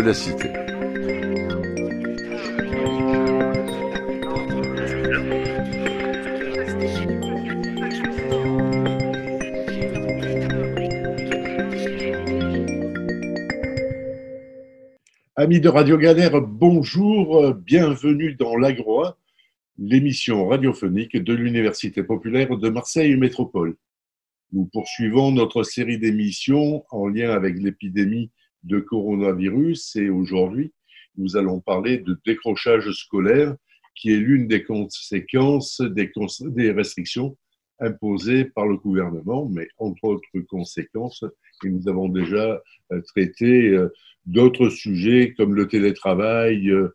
la cité. Amis de Radio Galère, bonjour, bienvenue dans l'Agroa, l'émission radiophonique de l'Université populaire de Marseille Métropole. Nous poursuivons notre série d'émissions en lien avec l'épidémie de coronavirus et aujourd'hui, nous allons parler de décrochage scolaire qui est l'une des conséquences des, restrictions imposées par le gouvernement, mais entre autres conséquences, et nous avons déjà euh, traité euh, d'autres sujets comme le télétravail, euh,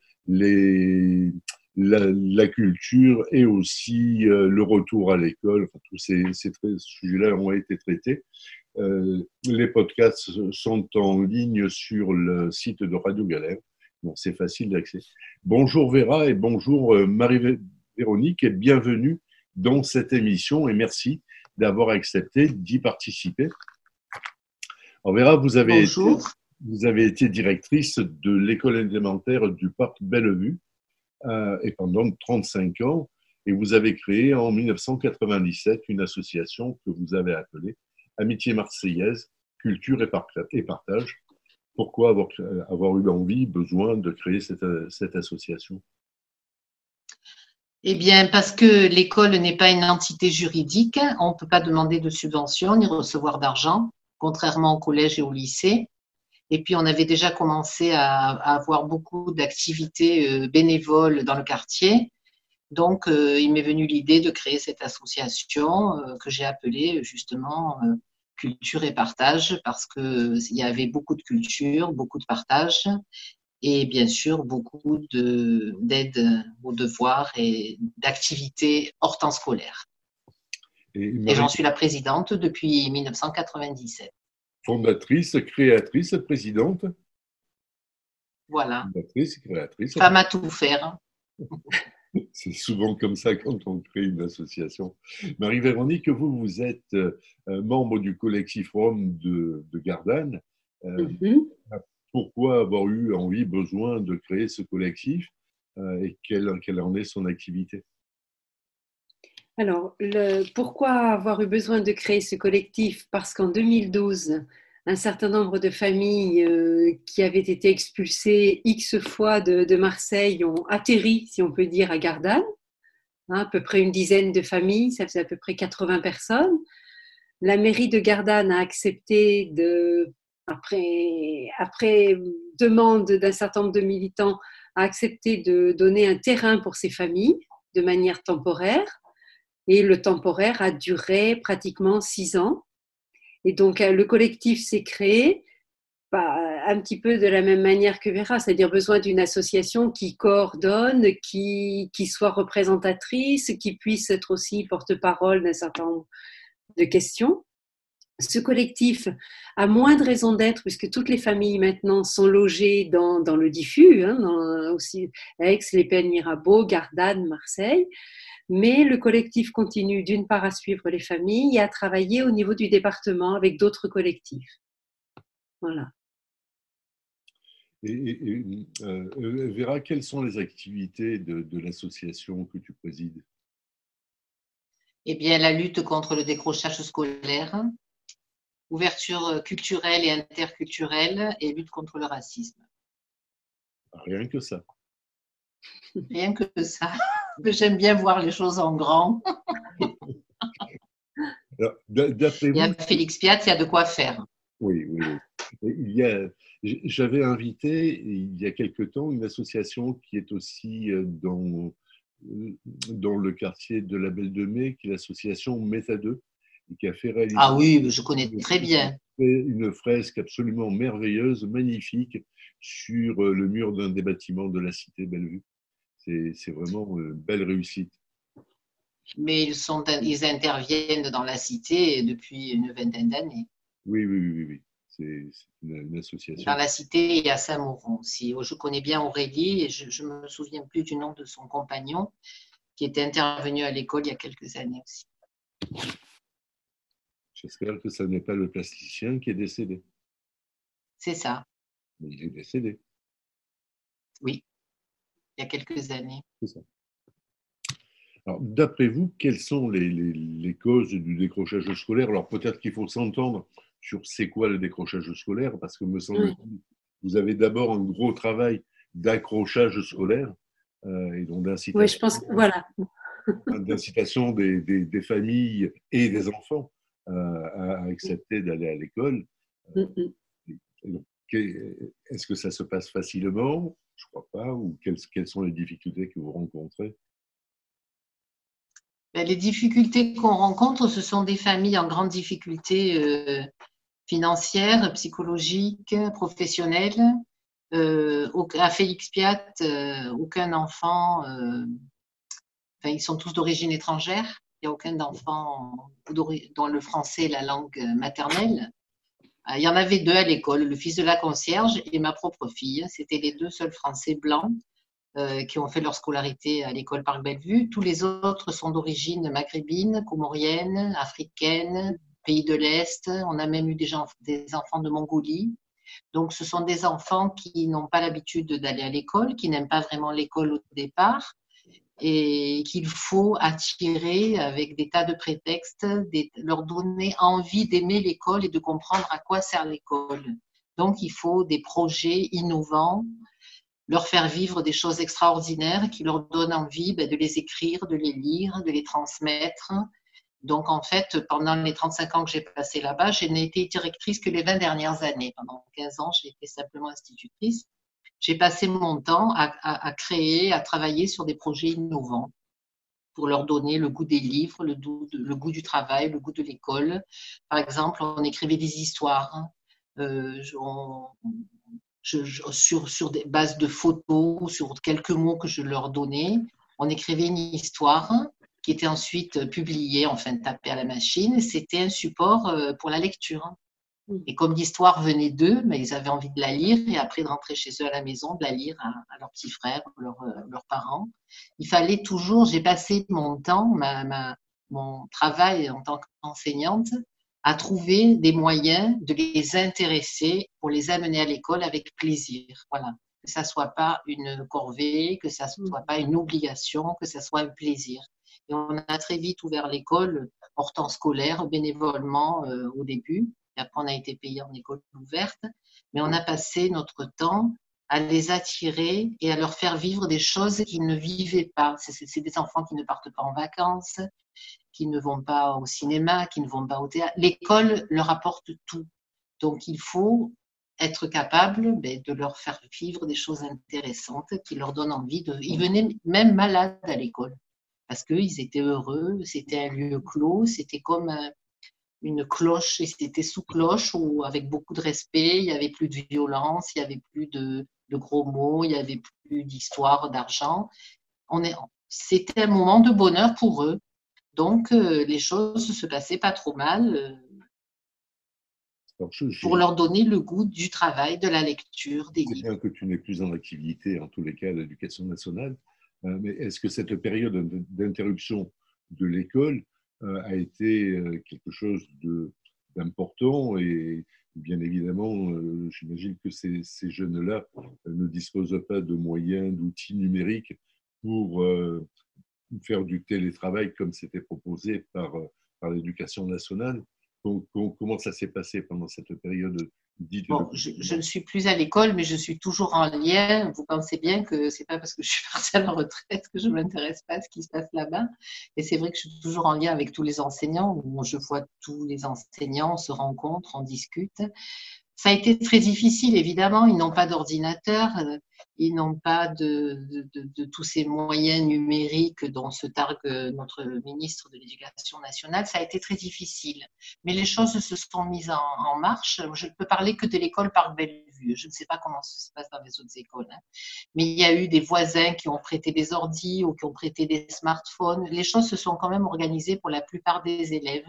la, culture et aussi le retour à l'école. tous ces, ces sujets-là ont été traités. Euh, les podcasts sont en ligne sur le site de Radio Galère. Bon, c'est facile d'accès. Bonjour Vera et bonjour euh, Marie-Véronique et bienvenue dans cette émission et merci d'avoir accepté d'y participer. Alors Vera, vous avez, été, vous avez été directrice de l'école élémentaire du parc Bellevue euh, et pendant 35 ans et vous avez créé en 1997 une association que vous avez appelée Amitié marseillaise, culture et partage. Pourquoi avoir, avoir eu envie, besoin de créer cette, cette association? Eh bien, parce que l'école n'est pas une entité juridique, on ne peut pas demander de subvention ni recevoir d'argent, contrairement au collège et au lycée. Et puis, on avait déjà commencé à, avoir beaucoup d'activités euh, bénévoles dans le quartier. Donc, euh, il m'est venu l'idée de créer cette association euh, que j'ai appelée justement culture et partage parce qu'il y avait beaucoup de culture, beaucoup de partage et bien sûr beaucoup d'aide aux devoirs et d'activités hors temps scolaire. Et, j'en suis la présidente depuis 1997. Fondatrice, créatrice, présidente Voilà. Fondatrice, créatrice. Femme à tout faire. C'est souvent comme ça quand on crée une association. Marie-Véronique, vous, vous êtes euh, membre du collectif Rome de, Gardanne. Euh, mhm. Pourquoi avoir eu envie, besoin de créer ce collectif euh, et quelle, en est son activité? Alors, pourquoi avoir eu besoin de créer ce collectif? Parce qu'en 2012, un certain nombre de familles euh, qui avaient été expulsées X fois de, Marseille ont atterri, si on peut dire, à Gardanne. Hein, à peu près une dizaine de familles, ça faisait à peu près 80 personnes. La mairie de Gardanne a accepté de, après, après demande d'un certain nombre de militants, a accepté de donner un terrain pour ces familles de manière temporaire. Et le temporaire a duré pratiquement six ans. Et donc, euh, le collectif s'est créé bah, un petit peu de la même manière que Vera, c'est-à-dire besoin d'une association qui coordonne, qui, qui soit représentatrice, qui puisse être aussi porte-parole d'un certain nombre de questions. Ce collectif a moins de raison d'être puisque toutes les familles maintenant sont logées dans, dans le diffus, hein, aussi Aix, Les Pennes, Mirabeau, Gardanne, Marseille. Mais le collectif continue d'une part à suivre les familles et à travailler au niveau du département avec d'autres collectifs. Voilà. Et, euh, euh, Vera, quelles sont les activités de, l'association que tu présides? Eh bien, la lutte contre le décrochage scolaire, ouverture culturelle et interculturelle et lutte contre le racisme. Rien que ça. Rien que ça. J'aime bien voir les choses en grand. il y a Félix Piat, il y a de quoi faire. Oui, oui. Il y a, j'avais invité il y a quelque temps une association qui est aussi euh, dans, euh, dans le quartier de la Belle de Mai, qui est l'association Méta 2, qui a fait Ah oui, je connais très bien. Une fresque absolument merveilleuse, magnifique, sur le mur d'un des bâtiments de la cité Bellevue. C'est vraiment une belle réussite. Mais ils, sont, ils interviennent dans la cité depuis une vingtaine d'années. Oui, oui, oui, oui. C'est une, association. Dans la cité, il y a Saint-Mauron aussi. Je connais bien Aurélie et je ne me souviens plus du nom de son compagnon qui était intervenu à l'école il y a quelques années aussi. J'espère que ce n'est pas le plasticien qui est décédé. C'est ça. Mais il est décédé. Oui, il y a quelques années. C'est ça. Alors, d'après vous, quelles sont les, causes du décrochage scolaire? Alors, peut-être qu'il faut s'entendre sur c'est quoi le décrochage scolaire, parce que me semble vous avez d'abord un gros travail d'accrochage scolaire euh, et donc d'incitation. Oui, je pense que voilà. d'incitation des, des, familles et des enfants euh, à, accepter d'aller à l'école. Est-ce que ça se passe facilement? Je crois pas. Ou quelles, sont les difficultés que vous rencontrez? Ben, les difficultés qu'on rencontre, ce sont des familles en grande difficulté euh, financière, psychologique, professionnelle. Euh, à Félix Piat, euh, aucun enfant, enfin, ils sont tous d'origine étrangère. Il n'y a aucun enfant dont le français est la langue maternelle. Euh, il y en avait deux à l'école, le fils de la concierge et ma propre fille. C'était les deux seuls Français blancs euh, qui ont fait leur scolarité à l'école Parc Bellevue. Tous les autres sont d'origine maghrébine, comorienne, africaine, pays de l'Est. On a même eu des, enfants de Mongolie. Donc, ce sont des enfants qui n'ont pas l'habitude d'aller à l'école, qui n'aiment pas vraiment l'école au départ et qu'il faut attirer avec des tas de prétextes, leur donner envie d'aimer l'école et de comprendre à quoi sert l'école. Donc, il faut des projets innovants, leur faire vivre des choses extraordinaires qui leur donnent envie ben, de les écrire, de les lire, de les transmettre. Donc, en fait, pendant les 35 ans que j'ai passé là-bas, je n'ai été directrice que les 20 dernières années. Pendant 15 ans, j'ai été simplement institutrice. J'ai passé mon temps à, créer, à travailler sur des projets innovants pour leur donner le goût des livres, le goût, du travail, le goût de l'école. Par exemple, on écrivait des histoires. Euh, sur, sur des bases de photos, sur quelques mots que je leur donnais. On écrivait une histoire qui était ensuite publiée, enfin tapée à la machine. C'était un support euh, pour la lecture. Et comme l'histoire venait d'eux, mais ils avaient envie de la lire et après de rentrer chez eux à la maison, de la lire à, leurs petits frères, leurs, euh, leurs parents. Il fallait toujours, j'ai passé mon temps, ma, ma, mon travail en tant qu'enseignante, à trouver des moyens de les intéresser pour les amener à l'école avec plaisir. Voilà. Que ça soit pas une corvée, que ça soit pas une obligation, que ça soit un plaisir. Et on a très vite ouvert l'école hors temps scolaire, bénévolement euh, au début. Et après, on a été payé en école ouverte. Mais on a passé notre temps à les attirer et à leur faire vivre des choses qu'ils ne vivaient pas. C'est des enfants qui ne partent pas en vacances, qui ne vont pas au cinéma, qui ne vont pas au théâtre. L'école leur apporte tout. Donc il faut être capable ben, de leur faire vivre des choses intéressantes qui leur donnent envie de. Ils venaient même malades à l'école parce qu'ils étaient heureux, c'était un lieu clos, c'était comme une cloche, et c'était sous cloche ou avec beaucoup de respect, il n'y avait plus de violence, il n'y avait plus de, de, gros mots, il n'y avait plus d'histoire, d'argent. C'était un moment de bonheur pour eux. Donc, euh, les choses ne se passaient pas trop mal euh, pour leur donner le goût du travail, de la lecture, des livres. bien que tu n'es plus en activité, en tous les cas, à l'éducation nationale, euh, mais est-ce que cette période d'interruption de l'école a été quelque chose d'important et bien évidemment, j'imagine que ces, ces jeunes-là ne disposent pas de moyens, d'outils numériques pour faire du télétravail comme c'était proposé par, euh, par l'éducation nationale. Comment ça s'est passé pendant cette période bon, je, ne suis plus à l'école, mais je suis toujours en lien. Vous pensez bien que c'est pas parce que je suis partie à la retraite que je ne m'intéresse pas à ce qui se passe là-bas. Et c'est vrai que je suis toujours en lien avec tous les enseignants. je vois tous les enseignants, on se rencontre, on discute. Ça a été très difficile, évidemment. Ils n'ont pas d'ordinateur, euh, ils n'ont pas de, tous ces moyens numériques dont se targue notre ministre de l'Éducation nationale. Ça a été très difficile. Mais les choses se sont mises en, marche. Je ne peux parler que de l'école par Bellevue. Je ne sais pas comment ça se passe dans les autres écoles. Hein. Mais il y a eu des voisins qui ont prêté des ordis ou qui ont prêté des smartphones. Les choses se sont quand même organisées pour la plupart des élèves.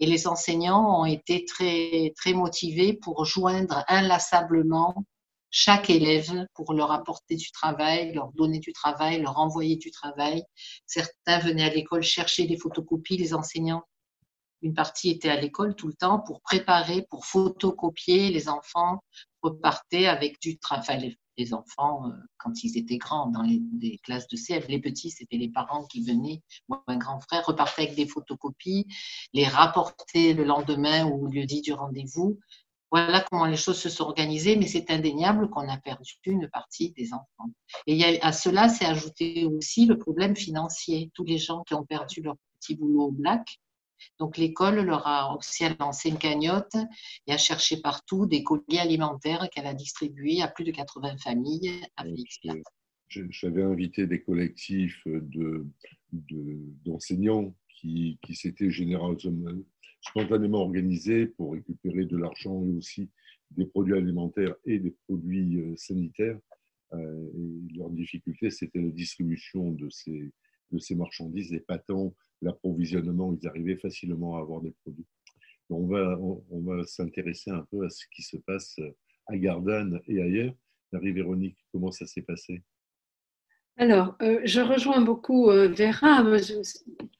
Et les enseignants ont été très, très motivés pour joindre inlassablement chaque élève pour leur apporter du travail, leur donner du travail, leur envoyer du travail. Certains venaient à l'école chercher des photocopies, les enseignants. Une partie était à l'école tout le temps pour préparer, pour photocopier. Les enfants repartaient avec du travail. Les enfants, euh, quand ils étaient grands, dans les, classes de CF, les petits, c'était les parents qui venaient, moi, un grand frère, repartait avec des photocopies, les rapportaient le lendemain ou au lieu dit du rendez-vous. Voilà comment les choses se sont organisées, mais c'est indéniable qu'on a perdu une partie des enfants. Et à cela s'est ajouté aussi le problème financier. Tous les gens qui ont perdu leur petit boulot au black. Donc l'école leur a aussi lancé une cagnotte et a cherché partout des colis alimentaires qu'elle a distribués à plus de 80 familles à Félix J'avais invité des collectifs d'enseignants de, qui, qui s'étaient généreusement spontanément organisés pour récupérer de l'argent et aussi des produits alimentaires et des produits euh, sanitaires. Euh, et leur difficulté, c'était la distribution de ces, de ces marchandises et pas tant l'approvisionnement. Ils arrivaient facilement à avoir des produits. On va, on, va s'intéresser un peu à ce qui se passe à Gardanne et ailleurs. Marie-Véronique, comment ça s'est passé? Alors, euh, je rejoins beaucoup euh, Vera,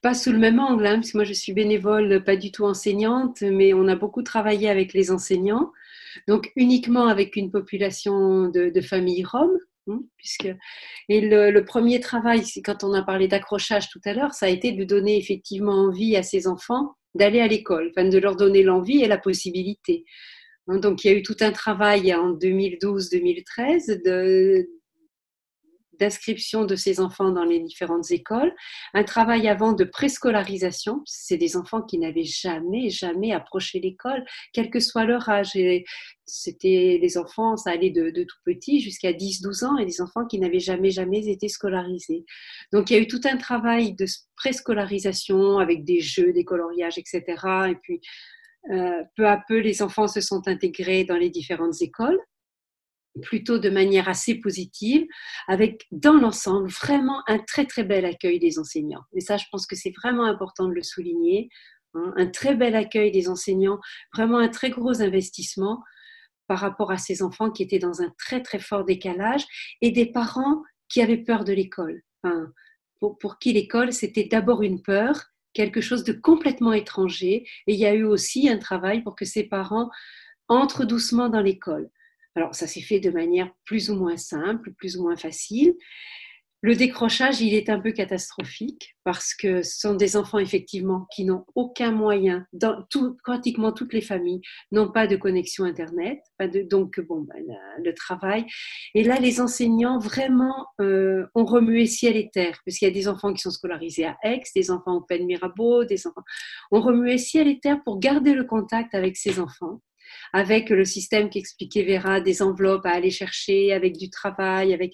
pas sous le même angle, hein, parce que moi je suis bénévole, pas du tout enseignante, mais on a beaucoup travaillé avec les enseignants, donc uniquement avec une population de, familles roms. Hein, puisque, et le, premier travail, quand on a parlé d'accrochage tout à l'heure, ça a été de donner effectivement envie à ces enfants d'aller à l'école, enfin de leur donner l'envie et la possibilité. Hein, donc il y a eu tout un travail en 2012-2013 de, d'inscription de ces enfants dans les différentes écoles, un travail avant de préscolarisation, c'est des enfants qui n'avaient jamais, jamais approché l'école, quel que soit leur âge. C'était les enfants, ça allait de, tout petit jusqu'à 10-12 ans, et des enfants qui n'avaient jamais, jamais été scolarisés. Donc il y a eu tout un travail de préscolarisation avec des jeux, des coloriages, etc. Et puis euh, peu à peu, les enfants se sont intégrés dans les différentes écoles plutôt de manière assez positive, avec dans l'ensemble vraiment un très très bel accueil des enseignants. Et ça, je pense que c'est vraiment important de le souligner. Hein. un très bel accueil des enseignants, vraiment un très gros investissement par rapport à ces enfants qui étaient dans un très très fort décalage et des parents qui avaient peur de l'école. pour, pour qui l'école, c'était d'abord une peur, quelque chose de complètement étranger. Et il y a eu aussi un travail pour que ces parents entrent doucement dans l'école. Alors, ça s'est fait de manière plus ou moins simple, plus ou moins facile. Le décrochage, il est un peu catastrophique parce que ce sont des enfants effectivement qui n'ont aucun moyen, dans pratiquement toutes les familles n'ont pas de connexion Internet, donc bon, ben, le travail. Et là, les enseignants vraiment euh, ont remué ciel et terre, parce qu'il y a des enfants qui sont scolarisés à Aix, des enfants au Pen Mirabeau, des enfants ont remué ciel et terre pour garder le contact avec ces enfants avec le système qu'expliquait Vera, des enveloppes à aller chercher, avec du travail, avec...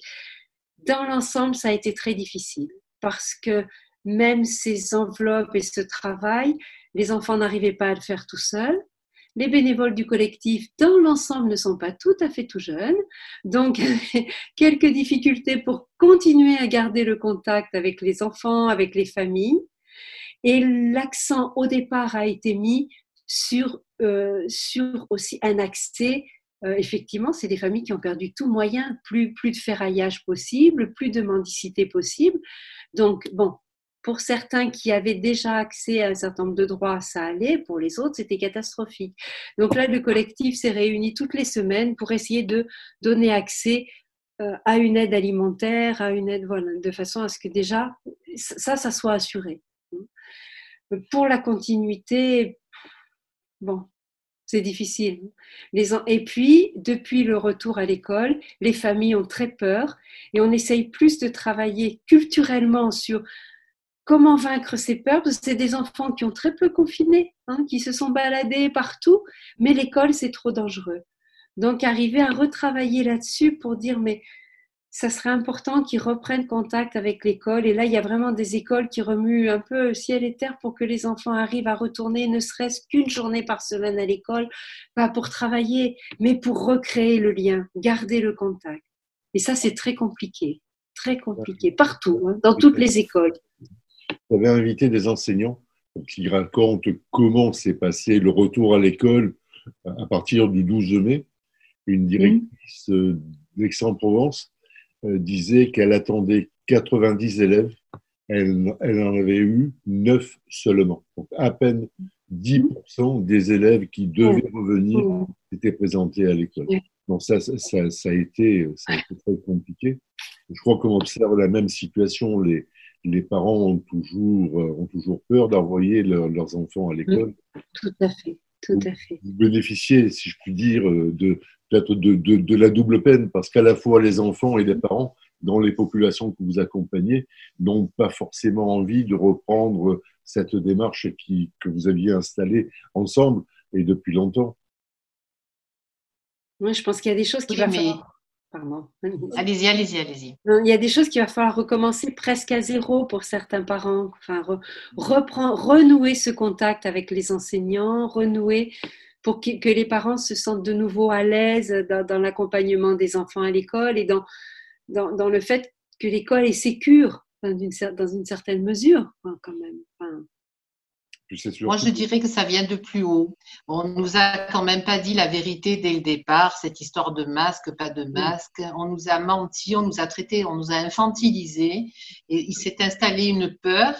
Dans l'ensemble, ça a été très difficile parce que même ces enveloppes et ce travail, les enfants n'arrivaient pas à le faire tout seuls. Les bénévoles du collectif, dans l'ensemble, ne sont pas tout à fait tout jeunes. Donc, quelques difficultés pour continuer à garder le contact avec les enfants, avec les familles. Et l'accent au départ a été mis sur, sur aussi un accès. Euh, effectivement, c'est des familles qui ont perdu tout moyen, plus, plus de ferraillage possible, plus de mendicité possible. Donc, bon, pour certains qui avaient déjà accès à un certain nombre de droits, ça allait. Pour les autres, c'était catastrophique. Donc là, le collectif s'est réuni toutes les semaines pour essayer de donner accès euh, à une aide alimentaire, à une aide, voilà, de façon à ce que déjà, ça, ça soit assuré. Pour la continuité, Bon, c'est difficile. Et puis, depuis le retour à l'école, les familles ont très peur et on essaye plus de travailler culturellement sur comment vaincre ces peurs, parce que c'est des enfants qui ont très peu confiné, hein, qui se sont baladés partout, mais l'école, c'est trop dangereux. Donc, arriver à retravailler là-dessus pour dire, mais ça serait important qu'ils reprennent contact avec l'école. Et là, il y a vraiment des écoles qui remuent un peu ciel et terre pour que les enfants arrivent à retourner, ne serait-ce qu'une journée par semaine à l'école, pas pour travailler, mais pour recréer le lien, garder le contact. Et ça, c'est très compliqué, très compliqué, partout, hein, dans toutes les écoles. Vous avez invité des enseignants qui racontent comment s'est passé le retour à l'école à partir du 12 mai. Une directrice euh, d'Aix-en-Provence disait qu'elle attendait 90 élèves. Elle, elle, en avait eu 9 seulement. Donc à peine 10% des élèves qui devaient revenir étaient présentés à l'école. Donc ça, ça, ça, a été, ça a été très compliqué. Je crois qu'on observe la même situation. Les, les parents ont toujours, euh, ont toujours peur d'envoyer leurs enfants à l'école. Tout à fait. Tout à fait. Vous bénéficiez, si je puis dire, euh, de, de, de, de la double peine, parce qu'à la fois les enfants et les parents, dans les populations que vous accompagnez, n'ont pas forcément envie de reprendre cette démarche qui, que vous aviez installée ensemble et depuis longtemps. Moi, je pense qu'il y a des choses qui vont Allez-y, allez-y, allez-y. Il y a des choses qu'il va falloir recommencer presque à zéro pour certains parents. Enfin, reprendre, renouer ce contact avec les enseignants, renouer pour que, les parents se sentent de nouveau à l'aise dans, l'accompagnement des enfants à l'école et dans, dans, le fait que l'école est sécure dans une certaine mesure, quand même. Moi, je dirais que ça vient de plus haut. On nous a quand même pas dit la vérité dès le départ, cette histoire de masque, pas de masque. On nous a menti, on nous a traité, on nous a infantilisé et il s'est installé une peur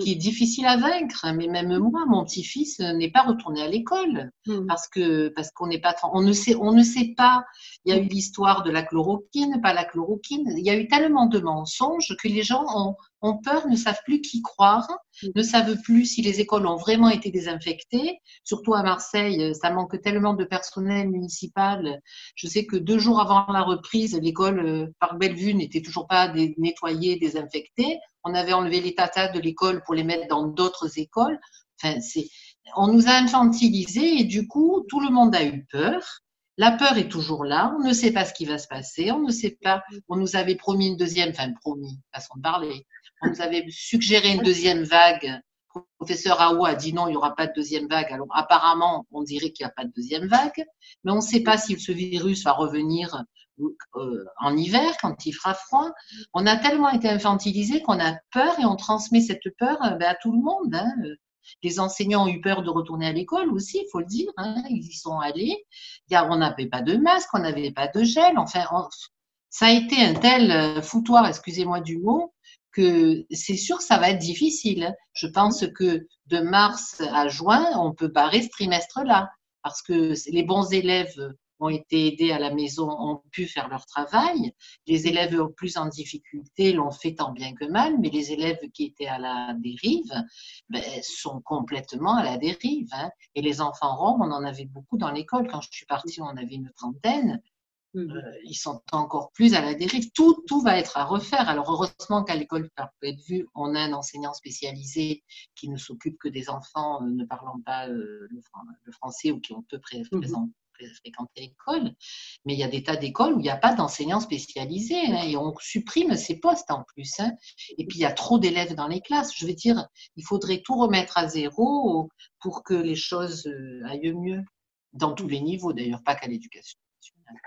qui est difficile à vaincre. Mais même moi, mon petit-fils n'est pas retourné à l'école hmm. parce que parce qu'on n'est pas on ne sait on ne sait pas. Il y a eu l'histoire de la chloroquine, pas la chloroquine. Il y a eu tellement de mensonges que les gens ont, ont peur, ne savent plus qui croire, hmm. ne savent plus si les écoles ont vraiment été désinfectées. Surtout à Marseille, ça manque tellement de personnel municipal. Je sais que deux jours avant la reprise, l'école euh, par Bellevue n'était toujours pas nettoyée, désinfectée on avait enlevé les tatas de l'école pour les mettre dans d'autres écoles. Enfin, c'est, on nous a infantilisés et du coup, tout le monde a eu peur. La peur est toujours là. On ne sait pas ce qui va se passer. On ne sait pas. On nous avait promis une deuxième, enfin promis, façon de parler. On nous avait suggéré une deuxième vague. Le professeur Aou a dit non, il n'y aura pas de deuxième vague. Alors apparemment, on dirait qu'il n'y a pas de deuxième vague, mais on ne sait pas si ce virus va revenir en hiver, quand il fera froid. On a tellement été infantilisés qu'on a peur et on transmet cette peur euh, ben, à tout le monde. Hein. Les enseignants ont eu peur de retourner à l'école aussi, il faut le dire. Hein. Ils y sont allés. On n'avait pas de masque, on n'avait pas de gel. Enfin, ça a été un tel euh, foutoir, excusez-moi du mot, que c'est sûr ça va être difficile. Je pense que de mars à juin, on peut barrer ce trimestre-là parce que les bons élèves ont été aidés à la maison ont pu faire leur travail. Les élèves plus en difficulté l'ont fait tant bien que mal, mais les élèves qui étaient à la dérive ben, sont complètement à la dérive. Hein. Et les enfants roms, on en avait beaucoup dans l'école. Quand je suis partie, on avait une trentaine. Mmh. Euh, ils sont encore plus à la dérive. Tout, tout va être à refaire. Alors heureusement qu'à l'école être vue, on a un enseignant spécialisé qui ne s'occupe que des enfants euh, ne parlant pas euh, le, français ou qui ont peu mmh. Fréquenter l'école, mais il y a des tas d'écoles où il n'y a pas d'enseignants spécialisés hein, et on supprime ces postes en plus. Hein. Et puis il y a trop d'élèves dans les classes. Je veux dire, il faudrait tout remettre à zéro pour que les choses euh, aillent mieux, dans tous les niveaux d'ailleurs, pas qu'à l'éducation nationale.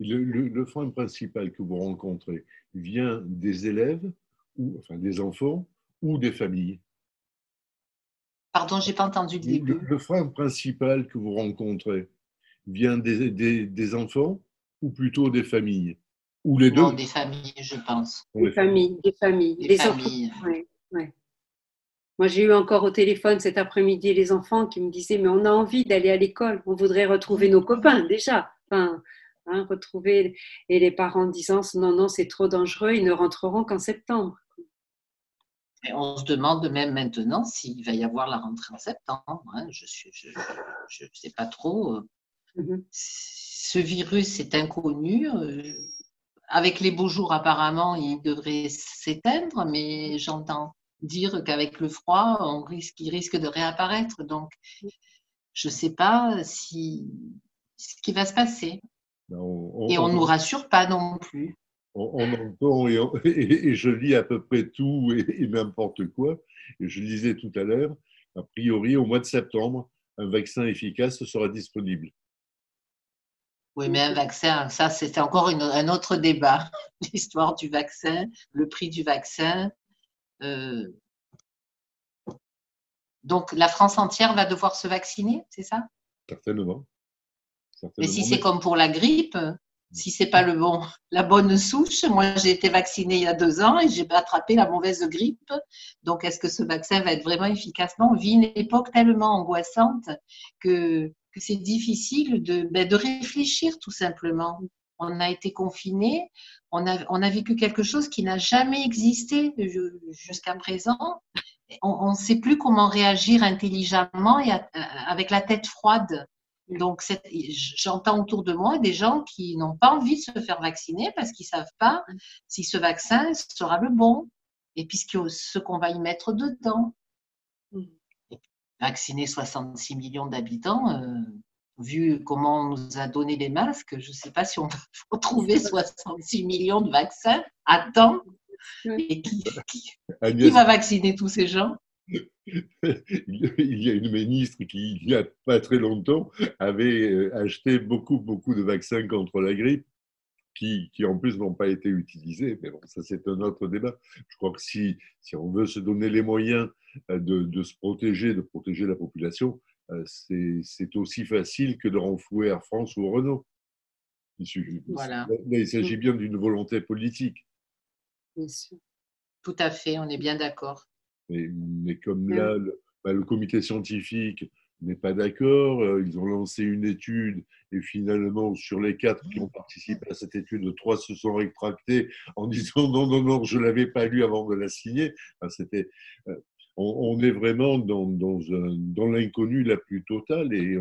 Le, le, frein principal que vous rencontrez vient des élèves, ou enfin des enfants, ou des familles? Pardon, j'ai pas entendu le début. Le, frein principal que vous rencontrez vient des, des, enfants ou plutôt des familles? Ou les deux? des familles, je pense. Des familles, des familles. Des, familles. Moi, j'ai eu encore au téléphone cet après-midi les enfants qui me disaient Mais on a envie d'aller à l'école, on voudrait retrouver nos copains déjà. Enfin, hein, retrouver. Et les parents disant Non, non, c'est trop dangereux, ils ne rentreront qu'en septembre. Et on se demande même maintenant s'il va y avoir la rentrée en septembre. Hein. Je ne sais pas trop. Mhm. Ce virus est inconnu. Euh, avec les beaux jours, apparemment, il devrait s'éteindre, mais j'entends dire qu'avec le froid, on risque, il risque de réapparaître. Donc, je ne sais pas si, ce qui va se passer. Ben, Et on ne nous rassure pas non plus. on, entend et, je lis à peu près tout et, n'importe quoi. Et je disais tout à l'heure, a priori, au mois de septembre, un vaccin efficace sera disponible. Oui, mais un vaccin, ça, c'est encore un autre débat. L'histoire du vaccin, le prix du vaccin. Euh, donc, la France entière va devoir se vacciner, c'est ça? Certainement. Mais si c'est comme pour la grippe, si c'est pas le bon, la bonne souche. Moi, j'ai été vaccinée il y a deux ans et j'ai attrapé la mauvaise grippe. Donc, est-ce que ce vaccin va être vraiment efficace Non, on vit une époque tellement angoissante que, c'est difficile de, ben, de réfléchir tout simplement. On a été confinés, on a, on a vécu quelque chose qui n'a jamais existé jusqu'à présent. On ne sait plus comment réagir intelligemment et avec la tête froide. Donc, j'entends autour de moi des gens qui n'ont pas envie de se faire vacciner parce qu'ils ne savent pas si ce vaccin sera le bon et puis ce qu'on va y mettre dedans. Vacciner 66 millions d'habitants, euh, vu comment on nous a donné les masques, je ne sais pas si on va trouver 66 millions de vaccins à temps. Et qui va vacciner tous ces gens. Il y a une ministre qui, il n'y a pas très longtemps, avait euh, acheté beaucoup, beaucoup de vaccins contre la grippe qui, qui en plus n'ont pas été utilisés. Mais bon, ça, c'est un autre débat. Je crois que si, si on veut se donner les moyens euh, de, de se protéger, de protéger la population, euh, c'est aussi facile que de renflouer Air France ou Renault. Il, voilà. il s'agit bien d'une volonté politique. Bien sûr. Tout à fait, on est bien d'accord. Mais, comme là, bah, le, comité scientifique n'est pas d'accord, euh, ils ont lancé une étude et finalement, sur les quatre qui ont participé à cette étude, trois se sont rétractés en disant non, non, non, je ne l'avais pas lu avant de la signer. c'était, euh, on, est vraiment dans, dans, dans l'inconnu la plus totale et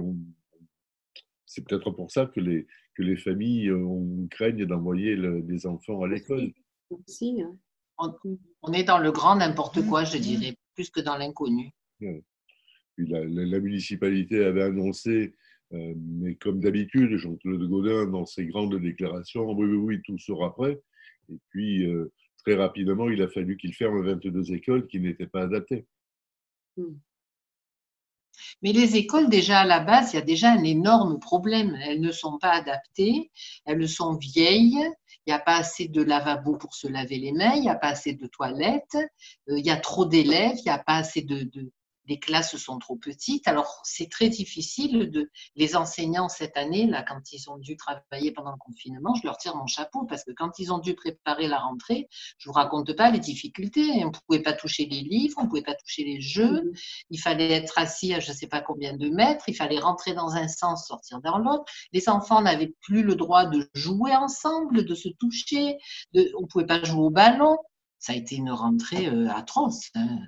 c'est peut-être pour ça que les, que les familles euh, ont, craignent d'envoyer des enfants à l'école. Hein on, est dans le grand n'importe quoi, je dirais, plus que dans l'inconnu. La, municipalité avait annoncé, euh, mais comme d'habitude, Jean-Claude Godin, dans ses grandes déclarations, oui, oui, tout sera prêt. Et puis, euh, très rapidement, il a fallu qu'il ferme 22 écoles qui n'étaient pas adaptées. Hmm. Mais les écoles, déjà à la base, il y a déjà un énorme problème. Elles ne sont pas adaptées, elles sont vieilles, il n'y a pas assez de lavabo pour se laver les mains, il n'y a pas assez de toilettes, euh, il y a trop d'élèves, il n'y a pas assez de, les classes sont trop petites. Alors, c'est très difficile de. Les enseignants, cette année, là, quand ils ont dû travailler pendant le confinement, je leur tire mon chapeau parce que quand ils ont dû préparer la rentrée, je vous raconte pas les difficultés. On ne pouvait pas toucher les livres, on ne pouvait pas toucher les jeux. Mmh. Il fallait être assis à je ne sais pas combien de mètres. Il fallait rentrer dans un sens, sortir dans l'autre. Les enfants n'avaient plus le droit de jouer ensemble, de se toucher. De... On ne pouvait pas jouer au ballon. Ça a été une rentrée euh, atroce. Hein.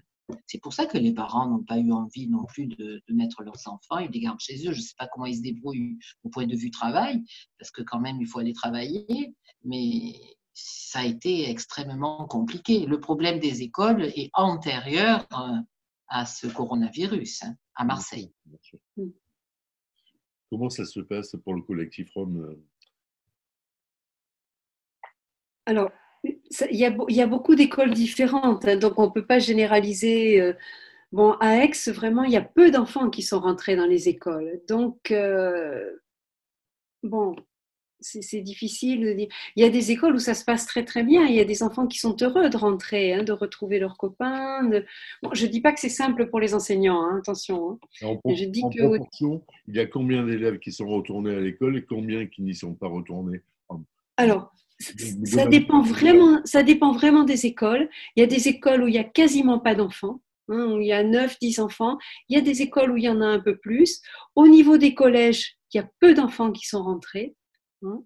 C'est pour ça que les parents n'ont pas eu envie non plus de, mettre leurs enfants, ils les gardent chez eux. Je ne sais pas comment ils se débrouillent au point de vue travail, parce que quand même, il faut aller travailler, mais ça a été extrêmement compliqué. Le problème des écoles est antérieur euh, à ce coronavirus, hein, à Marseille. Comment ça se passe pour le collectif Rome euh? Alors, il y, a, beaucoup d'écoles différentes, hein, donc on ne peut pas généraliser. Euh, bon, à Aix, vraiment, il y a peu d'enfants qui sont rentrés dans les écoles. Donc, euh, bon, c'est difficile de dire. Il y a des écoles où ça se passe très très bien. Il y a des enfants qui sont heureux de rentrer, hein, de retrouver leurs copains. je ne dis pas que c'est simple pour les enseignants, hein, attention. En, je dis que... proportion, il y a combien d'élèves qui sont retournés à l'école et combien qui n'y sont pas retournés? Alors, ça dépend, vraiment, ça dépend vraiment des écoles. Il y a des écoles où il n'y a quasiment pas d'enfants, hein, où il y a 9, 10 enfants. Il y a des écoles où il y en a un peu plus. Au niveau des collèges, il y a peu d'enfants qui sont rentrés. Hein.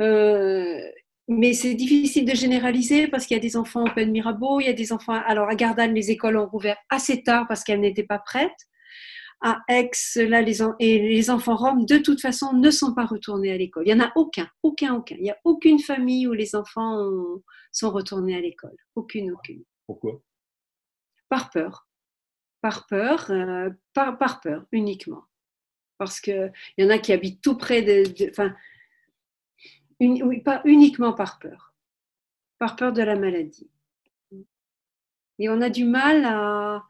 Euh, mais c'est difficile de généraliser parce qu'il y a des enfants au Pen Mirabeau, il y a des enfants. Alors à Gardanne, les écoles ont rouvert assez tard parce qu'elles n'étaient pas prêtes à Aix, là, les, et les enfants roms, de toute façon, ne sont pas retournés à l'école. Il n'y en a aucun, aucun, aucun. Il n'y a aucune famille où les enfants sont retournés à l'école. Aucune, aucune. Pourquoi? Par peur. Par peur, euh, par, par, peur uniquement. Parce qu'il y en a qui habitent tout près de. enfin, oui, pas uniquement par peur. par peur de la maladie. Et on a du mal à,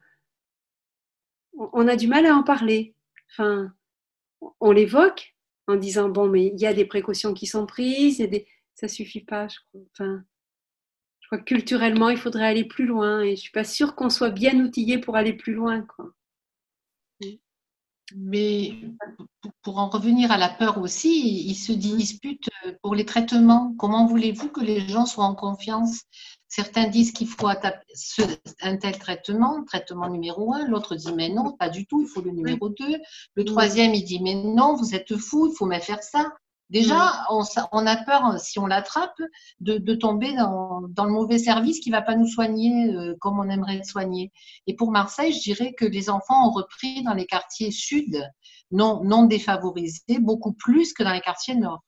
on a du mal à en parler. Enfin, on l'évoque en disant bon, mais il y a des précautions qui sont prises, et des... ça suffit pas. Je crois. Enfin, je crois que culturellement, il faudrait aller plus loin, et je suis pas sûre qu'on soit bien outillé pour aller plus loin. Mais pour en revenir à la peur aussi, ils se disputent pour les traitements. Comment voulez-vous que les gens soient en confiance Certains disent qu'il faut un tel traitement, traitement numéro un. L'autre dit mais non, pas du tout, il faut le numéro deux. Le troisième, il dit mais non, vous êtes fou, il faut même faire ça. Déjà, on, a peur, si on l'attrape, de, tomber dans, le mauvais service qui ne va pas nous soigner euh, comme on aimerait soigner. Et pour Marseille, je dirais que les enfants ont repris dans les quartiers sud, non, non défavorisés, beaucoup plus que dans les quartiers nord.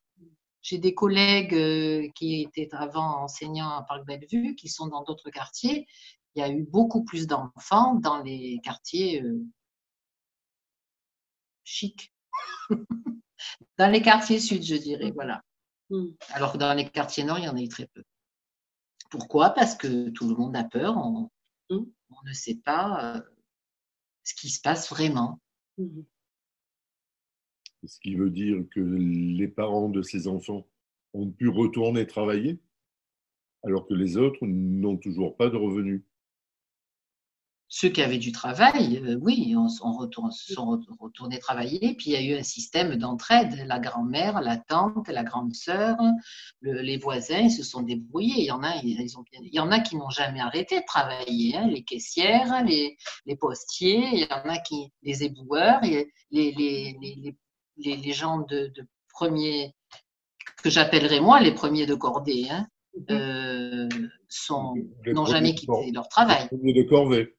J'ai des collègues euh, qui étaient avant enseignants à Parc Bellevue, qui sont dans d'autres quartiers. Il y a eu beaucoup plus d'enfants dans les quartiers euh, chics. dans les quartiers sud, je dirais, voilà. Mm. Alors que dans les quartiers nord, il y en a eu très peu. Pourquoi? Parce que tout le monde a peur, on, mm. ne sait pas euh, ce qui se passe vraiment. Mm. Ce qui veut dire que les parents de ces enfants ont pu retourner travailler, alors que les autres n'ont toujours pas de revenus. Ceux qui avaient du travail, euh, oui, on, sont retournés travailler. Puis il y a eu un système d'entraide. La grand-mère, la tante, la grande sœur, les voisins, ils se sont débrouillés. Il y en a, ils y en a qui n'ont jamais arrêté de travailler. Hein. les caissières, les, postiers, il y en a qui, les éboueurs, les, les, les, gens de, premier, que j'appellerais moi les premiers de cordée, hein, mhm. euh, n'ont jamais quitté leur travail. Les premiers de corvée.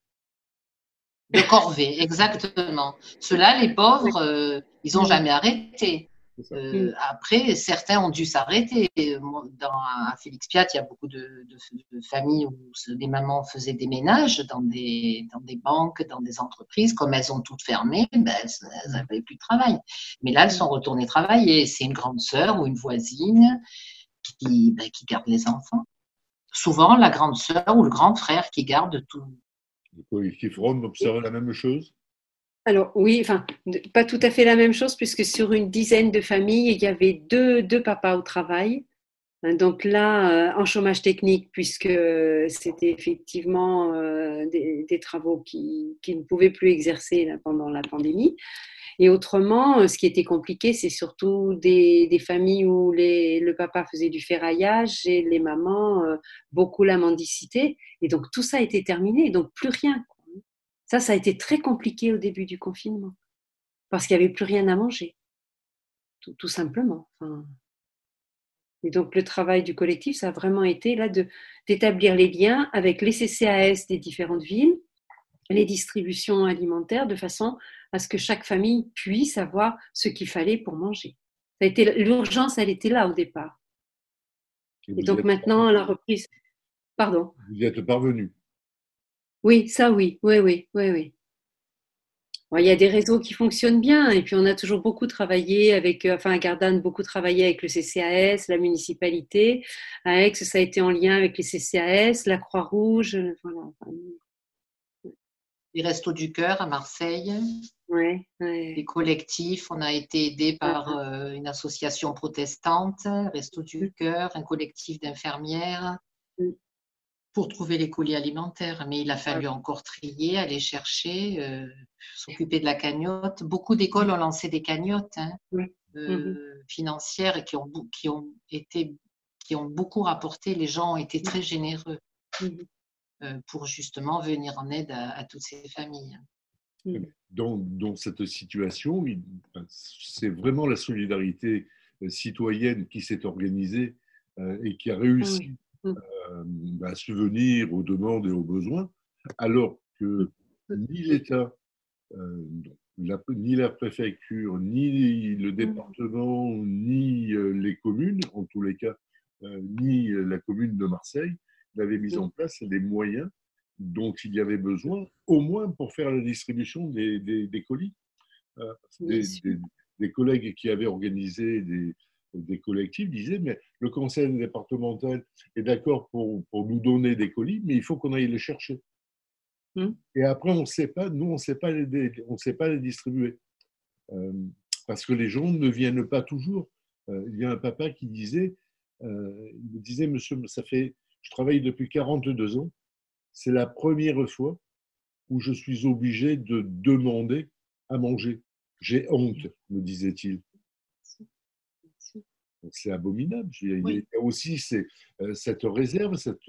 De corvée, exactement. Ceux-là, les pauvres, euh, ils n'ont mhm. jamais arrêté. Euh, après, certains ont dû s'arrêter. Dans, à Félix Piat, il y a beaucoup de, familles où les mamans faisaient des ménages dans des, dans des banques, dans des entreprises. Comme elles ont toutes fermé, ben, elles n'avaient plus de travail. Mais là, elles sont retournées travailler. C'est une grande sœur ou une voisine qui, ben, qui garde les enfants. Souvent, la grande sœur ou le grand frère qui garde tout. Les collectifs Rome observent la même chose? Alors oui, enfin, pas tout à fait la même chose, puisque sur une dizaine de familles, il y avait deux, deux papas au travail. Hein, donc là, euh, en chômage technique, puisque c'était effectivement euh, des, travaux qui, qui, ne pouvaient plus exercer pendant la pandémie. Et autrement, euh, ce qui était compliqué, c'est surtout des, des, familles où les, le papa faisait du ferraillage et les mamans, beaucoup la mendicité. Et donc tout ça été terminé, donc plus rien. Ça, ça a été très compliqué au début du confinement, parce qu'il n'y avait plus rien à manger, tout, simplement. et donc le travail du collectif, ça a vraiment été là d'établir les liens avec les CCAS des différentes villes, les distributions alimentaires, de façon à ce que chaque famille puisse avoir ce qu'il fallait pour manger. L'urgence, elle était là au départ. Et, donc maintenant, la reprise. Pardon. Vous y êtes parvenu. Oui, ça oui, oui, oui, oui, oui. il y a des réseaux qui fonctionnent bien et puis on a toujours beaucoup travaillé avec, euh, enfin à Gardanne, beaucoup travaillé avec le CCAS, la municipalité. À Aix, ça a été en lien avec les CCAS, la Croix-Rouge, euh, voilà. Les Restos du Cœur à Marseille. Ouais, Les collectifs, on a été aidé par euh, une association protestante, Restos du. Cœur, un collectif d'infirmières. Pour trouver les colis alimentaires. Mais il a fallu encore trier, aller chercher, euh, s'occuper de la cagnotte. Beaucoup d'écoles ont lancé des cagnottes hein, euh, mm-hmm. financières qui ont, qui, ont été, qui ont beaucoup rapporté. Les gens ont été très généreux mm-hmm. euh, pour justement venir en aide à, toutes ces familles. Dans, dans, cette situation, c'est vraiment la solidarité citoyenne qui s'est organisée et qui a réussi à euh, subvenir aux demandes et aux besoins, alors que ni l'État, euh, ni la préfecture, ni le département, ni euh, les communes, en tous les cas, ni la commune de Marseille, n'avaient mis en place les moyens dont il y avait besoin, au moins pour faire la distribution des, colis. Des, des, collègues qui avaient organisé des, des collectifs disaient, mais le conseil départemental est d'accord pour, pour, nous donner des colis, mais il faut qu'on aille les chercher. Mmh. Et après, on ne sait pas, nous, on ne sait pas les, on sait pas les distribuer. Euh, parce que les gens ne viennent pas toujours. Euh, il y a un papa qui disait, euh, il me disait, monsieur, ça fait, je travaille depuis 42 ans, c'est la première fois où je suis obligé de demander à manger. J'ai honte, me disait-il. C'est abominable. Il y a aussi euh, cette réserve, cette,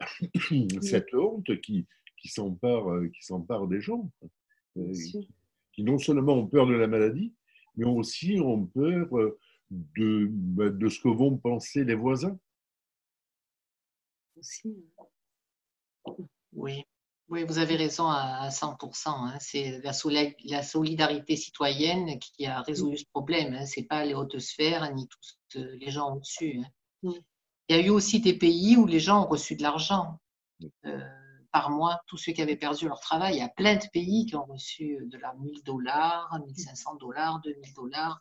cette honte qui, qui s'empare des gens, qui non seulement ont peur de la maladie, mais aussi ont peur euh, de, bah, de ce que vont penser les voisins. Oui. Oui, vous avez raison à 100%. Hein. C'est la, solidarité citoyenne qui a résolu ce problème. Hein. Ce n'est pas les hautes sphères ni tous euh, les gens au-dessus. Hein. Il y a eu aussi des pays où les gens ont reçu de l'argent euh, par mois, tous ceux qui avaient perdu leur travail. Il y a plein de pays qui ont reçu de la 1000 dollars, 1500 dollars, 2000 dollars.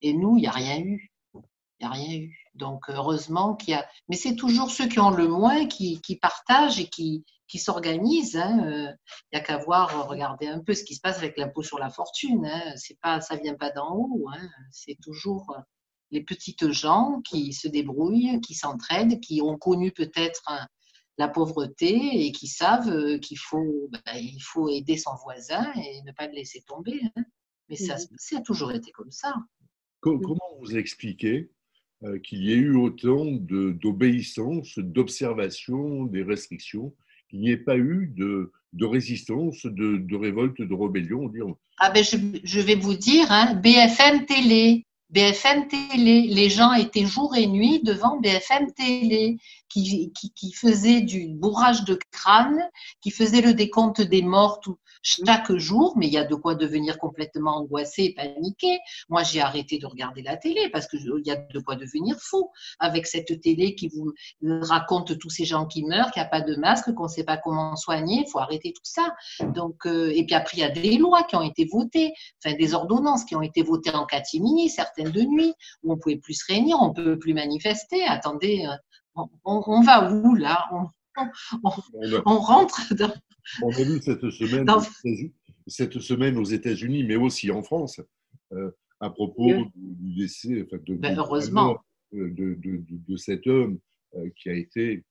Et nous, il n'y a rien eu. Il n'y a rien eu. Donc, heureusement qu'il y a. Mais c'est toujours ceux qui ont le moins qui, qui partagent et qui, qui s'organisent. Hein. Euh, il n'y a qu'à voir, regarder un peu ce qui se passe avec l'impôt sur la fortune. Hein. C'est pas, ça vient pas d'en haut. Hein. C'est toujours euh, les petites gens qui se débrouillent, qui s'entraident, qui ont connu peut-être la pauvreté et qui savent euh, qu'il faut, bah, il faut aider son voisin et ne pas le laisser tomber. Mais ça, mmh ça a toujours été comme ça. Comment vous expliquez qu'il y ait eu autant d'obéissance, d'observation des restrictions qu'il n'y ait pas eu de, résistance, de, révolte, de rébellion. Ah ben je, je, vais vous dire, hein, BFM Télé, BFM Télé, les gens étaient jour et nuit devant BFM Télé, qui, qui, qui faisait du bourrage de crâne, qui faisait le décompte des morts tout, chaque jour, mais il y a de quoi devenir complètement angoissé et paniqué. Moi, j'ai arrêté de regarder la télé parce qu'il y a de quoi devenir fou avec cette télé qui vous raconte tous ces gens qui meurent, qu'il n'y a pas de masque, qu'on ne sait pas comment soigner. Il faut arrêter tout ça. Donc, euh, et puis après, il y a des lois qui ont été votées, enfin des ordonnances qui ont été votées en catimini, certaines de nuit, où on ne pouvait plus se réunir, on ne peut plus manifester. Attendez, on, va où là? On, rentre dans, on a vu cette semaine, cette semaine aux États-Unis, mais aussi en France, euh, à propos du décès, de, ben, heureusement. Euh, de, de, cet homme euh, qui a été,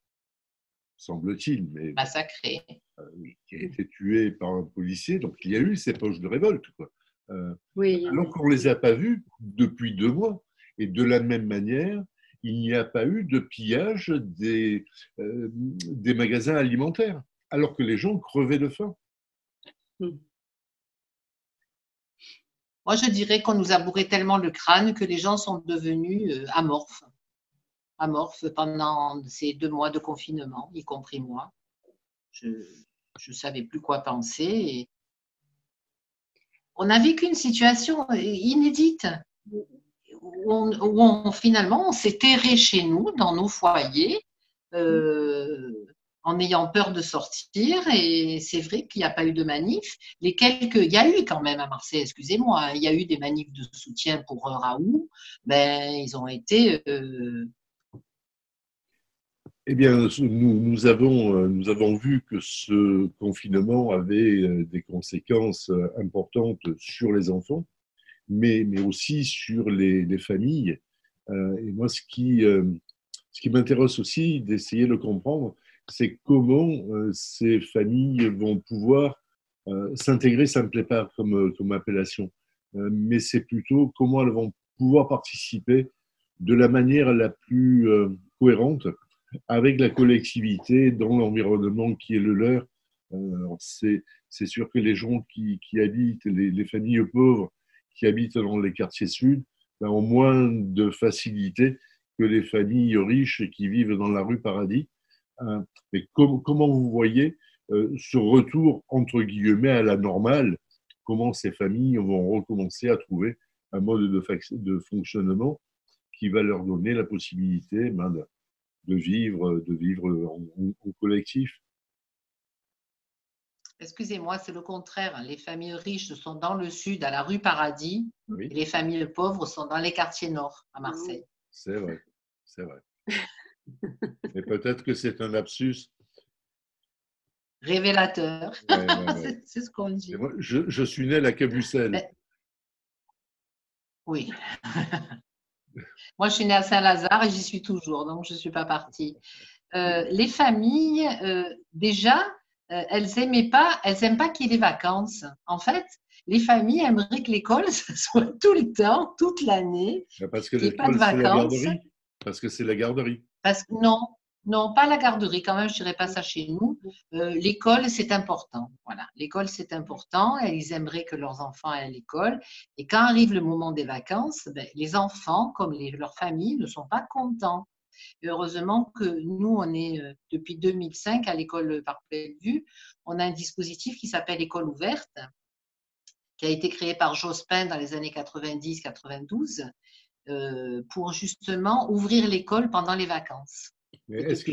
semble-t-il, mais massacré, qui a été tué par un policier. Donc il y a eu ces poches de révolte, quoi. oui. Alors qu'on ne les a pas vus depuis deux mois. Et de la même manière, il n'y a pas eu de pillage des, des magasins alimentaires alors que les gens crevaient de faim. Hmm. Moi, je dirais qu'on nous a bourré tellement le crâne que les gens sont devenus euh, amorphes. Amorphes pendant ces deux mois de confinement, y compris moi. Je ne savais plus quoi penser. On a vécu une situation inédite où, finalement on s'est terré chez nous, dans nos foyers. Euh, en ayant peur de sortir. Et c'est vrai qu'il n'y a pas eu de manif. Les quelques, il y a eu quand même à Marseille, excusez-moi, hein, il y a eu des manifs de soutien pour Raoult. Ben, ils ont été. Euh, eh bien, nous, avons, euh, nous avons vu que ce confinement avait euh, des conséquences importantes sur les enfants, mais, mais aussi sur les, les familles. Et moi, ce qui, ce qui m'intéresse aussi d'essayer de comprendre, c'est comment euh, ces familles vont pouvoir euh, s'intégrer, ça ne me plaît pas comme, euh, comme appellation, mais c'est plutôt comment elles vont pouvoir participer de la manière la plus cohérente avec la collectivité dans l'environnement qui est le leur. C'est sûr que les gens qui, habitent, les, familles pauvres qui habitent dans les quartiers sud, ben, ont moins de facilité que les familles riches qui vivent dans la rue Paradis. Hein. mais comment vous voyez euh, ce retour, entre guillemets, à la normale? Comment ces familles vont recommencer à trouver un mode de, fonctionnement qui va leur donner la possibilité ben, de, vivre, de vivre collectif? Excusez-moi, c'est le contraire. Les familles riches sont dans le sud, à la rue Paradis, et les familles pauvres sont dans les quartiers nord, à Marseille. C'est vrai, c'est vrai. Et peut-être que c'est un lapsus. Révélateur. c'est ce qu'on dit. je, suis né à Cabucelle. Oui. moi, je suis née à Saint-Lazare et j'y suis toujours, donc je ne suis pas partie. Euh, les familles, euh, déjà, euh, elles aimaient pas, elles aiment pas qu'il y ait des vacances. En fait, les familles aimeraient que l'école soit tout le temps, toute l'année. Parce que l'école, c'est la garderie. Parce que c'est la garderie. Parce que non, non, pas la garderie. Quand même, je dirais pas ça chez nous. Euh, l'école, c'est important. Voilà, l'école, c'est important. Et ils aimeraient que leurs enfants aient à l'école. Et quand arrive le moment des vacances, ben, les enfants, comme leurs familles, ne sont pas contents heureusement que nous, on est euh, depuis 2005 à l'école par Bellevue, on a un dispositif qui s'appelle École ouverte, qui a été créé par Jospin dans les années 90-92 euh, pour justement ouvrir l'école pendant les vacances. Est-ce que,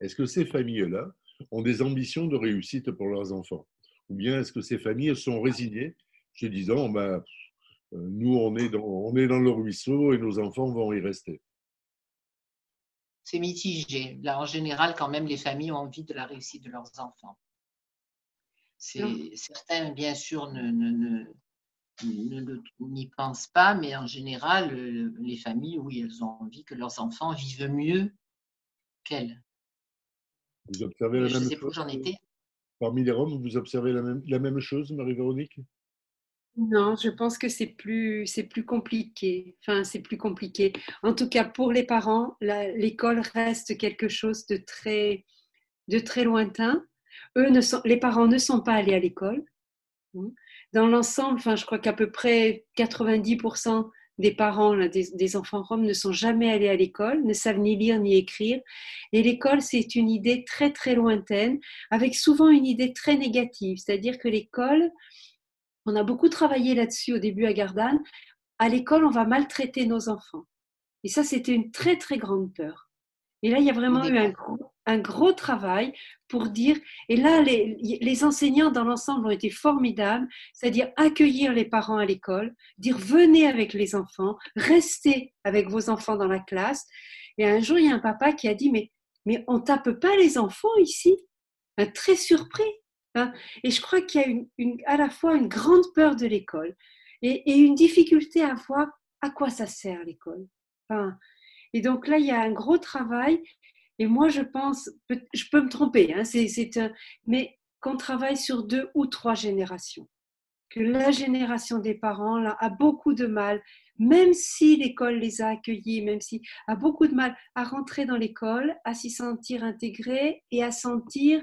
est que ces familles-là ont des ambitions de réussite pour leurs enfants? Ou bien est-ce que ces familles sont résignées, se disant, ben, nous, on est, dans, on est dans le ruisseau et nos enfants vont y rester? C'est mitigé. Là, en général, quand même, les familles ont envie de la réussite de leurs enfants. Certains, bien sûr, ne, n'y pensent pas, mais en général, les familles, oui, elles ont envie que leurs enfants vivent mieux qu'elles. Vous observez la même chose j'en étais. Parmi les Roms, vous observez la même, la même chose, Marie-Véronique? Non, je pense que c'est plus, c'est plus compliqué. Enfin, c'est plus compliqué. En tout cas, pour les parents, l'école reste quelque chose de très, de très lointain. Eux ne sont, les parents ne sont pas allés à l'école. Dans l'ensemble, enfin, je crois qu'à peu près 90% des parents des, des, enfants roms ne sont jamais allés à l'école, ne savent ni lire ni écrire. Et l'école, c'est une idée très très lointaine, avec souvent une idée très négative, c'est-à-dire que l'école, on a beaucoup travaillé là-dessus au début à Gardanne. À l'école, on va maltraiter nos enfants. Et ça, c'était une très, très grande peur. Et là, il y a vraiment eu un gros, travail pour dire, et là, les, les enseignants dans l'ensemble ont été formidables, c'est-à-dire accueillir les parents à l'école, dire venez avec les enfants, restez avec vos enfants dans la classe. Et un jour, il y a un papa qui a dit, mais, mais on tape pas les enfants ici? Un Très surpris. Hein. Et je crois qu'il y a une, à la fois une grande peur de l'école et, une difficulté à voir à quoi ça sert l'école. et donc là, il y a un gros travail. Et moi, je pense, je peux me tromper, hein, mais qu'on travaille sur deux ou trois générations. Que la génération des parents a beaucoup de mal, même si l'école les a accueillis, même si a beaucoup de mal à rentrer dans l'école, à s'y sentir intégrés et à sentir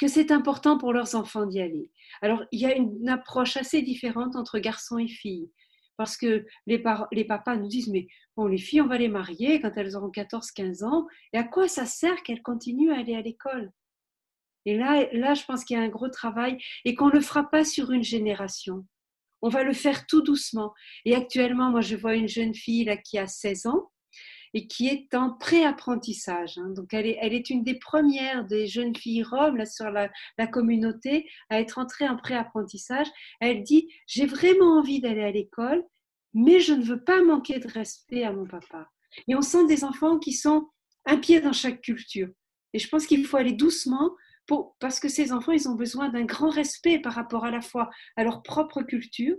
que c'est important pour leurs enfants d'y aller. Alors, il y a une approche assez différente entre garçons et filles. Parce que les, les papas nous disent, mais bon, les filles, on va les marier quand elles auront 14-15 ans. Et à quoi ça sert qu'elles continuent à aller à l'école? Et là, là, je pense qu'il y a un gros travail et qu'on ne le fera pas sur une génération. On va le faire tout doucement. Et actuellement, moi, je vois une jeune fille là, qui a 16 ans et qui est en préapprentissage. Hein. Donc, elle est, elle est une des premières des jeunes filles roms sur la, la communauté à être entrée en préapprentissage. Elle dit J'ai vraiment envie d'aller à l'école, mais je ne veux pas manquer de respect à mon papa. Et on sent des enfants qui sont un pied dans chaque culture. Et je pense qu'il faut aller doucement pour, parce que ces enfants, ils ont besoin d'un grand respect par rapport à la fois à leur propre culture,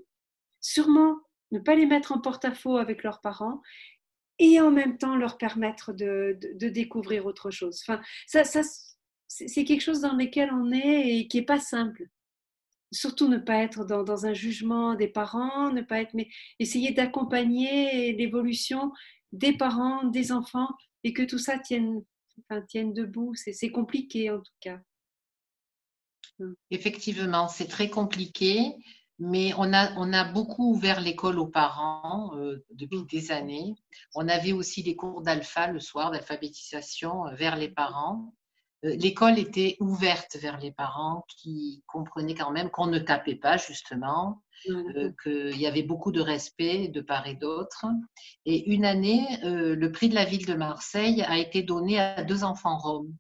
sûrement ne pas les mettre en porte-à-faux avec leurs parents et en même temps leur permettre de, découvrir autre chose. Enfin, ça, c'est quelque chose dans lequel on est et qui n'est pas simple. Surtout ne pas être dans, un jugement des parents, ne pas être, mais essayer d'accompagner l'évolution des parents, des enfants, et que tout ça tienne, enfin, tienne debout. C'est compliqué en tout cas. Effectivement, c'est très compliqué mais on a, on a beaucoup ouvert l'école aux parents euh, depuis des années. On avait aussi des cours d'alpha le soir, d'alphabétisation euh, vers les parents. Euh, l'école était ouverte vers les parents qui comprenaient quand même qu'on ne tapait pas, justement, qu'il y avait beaucoup de respect de part et d'autre. Et une année, le prix de la ville de Marseille a été donné à deux enfants roms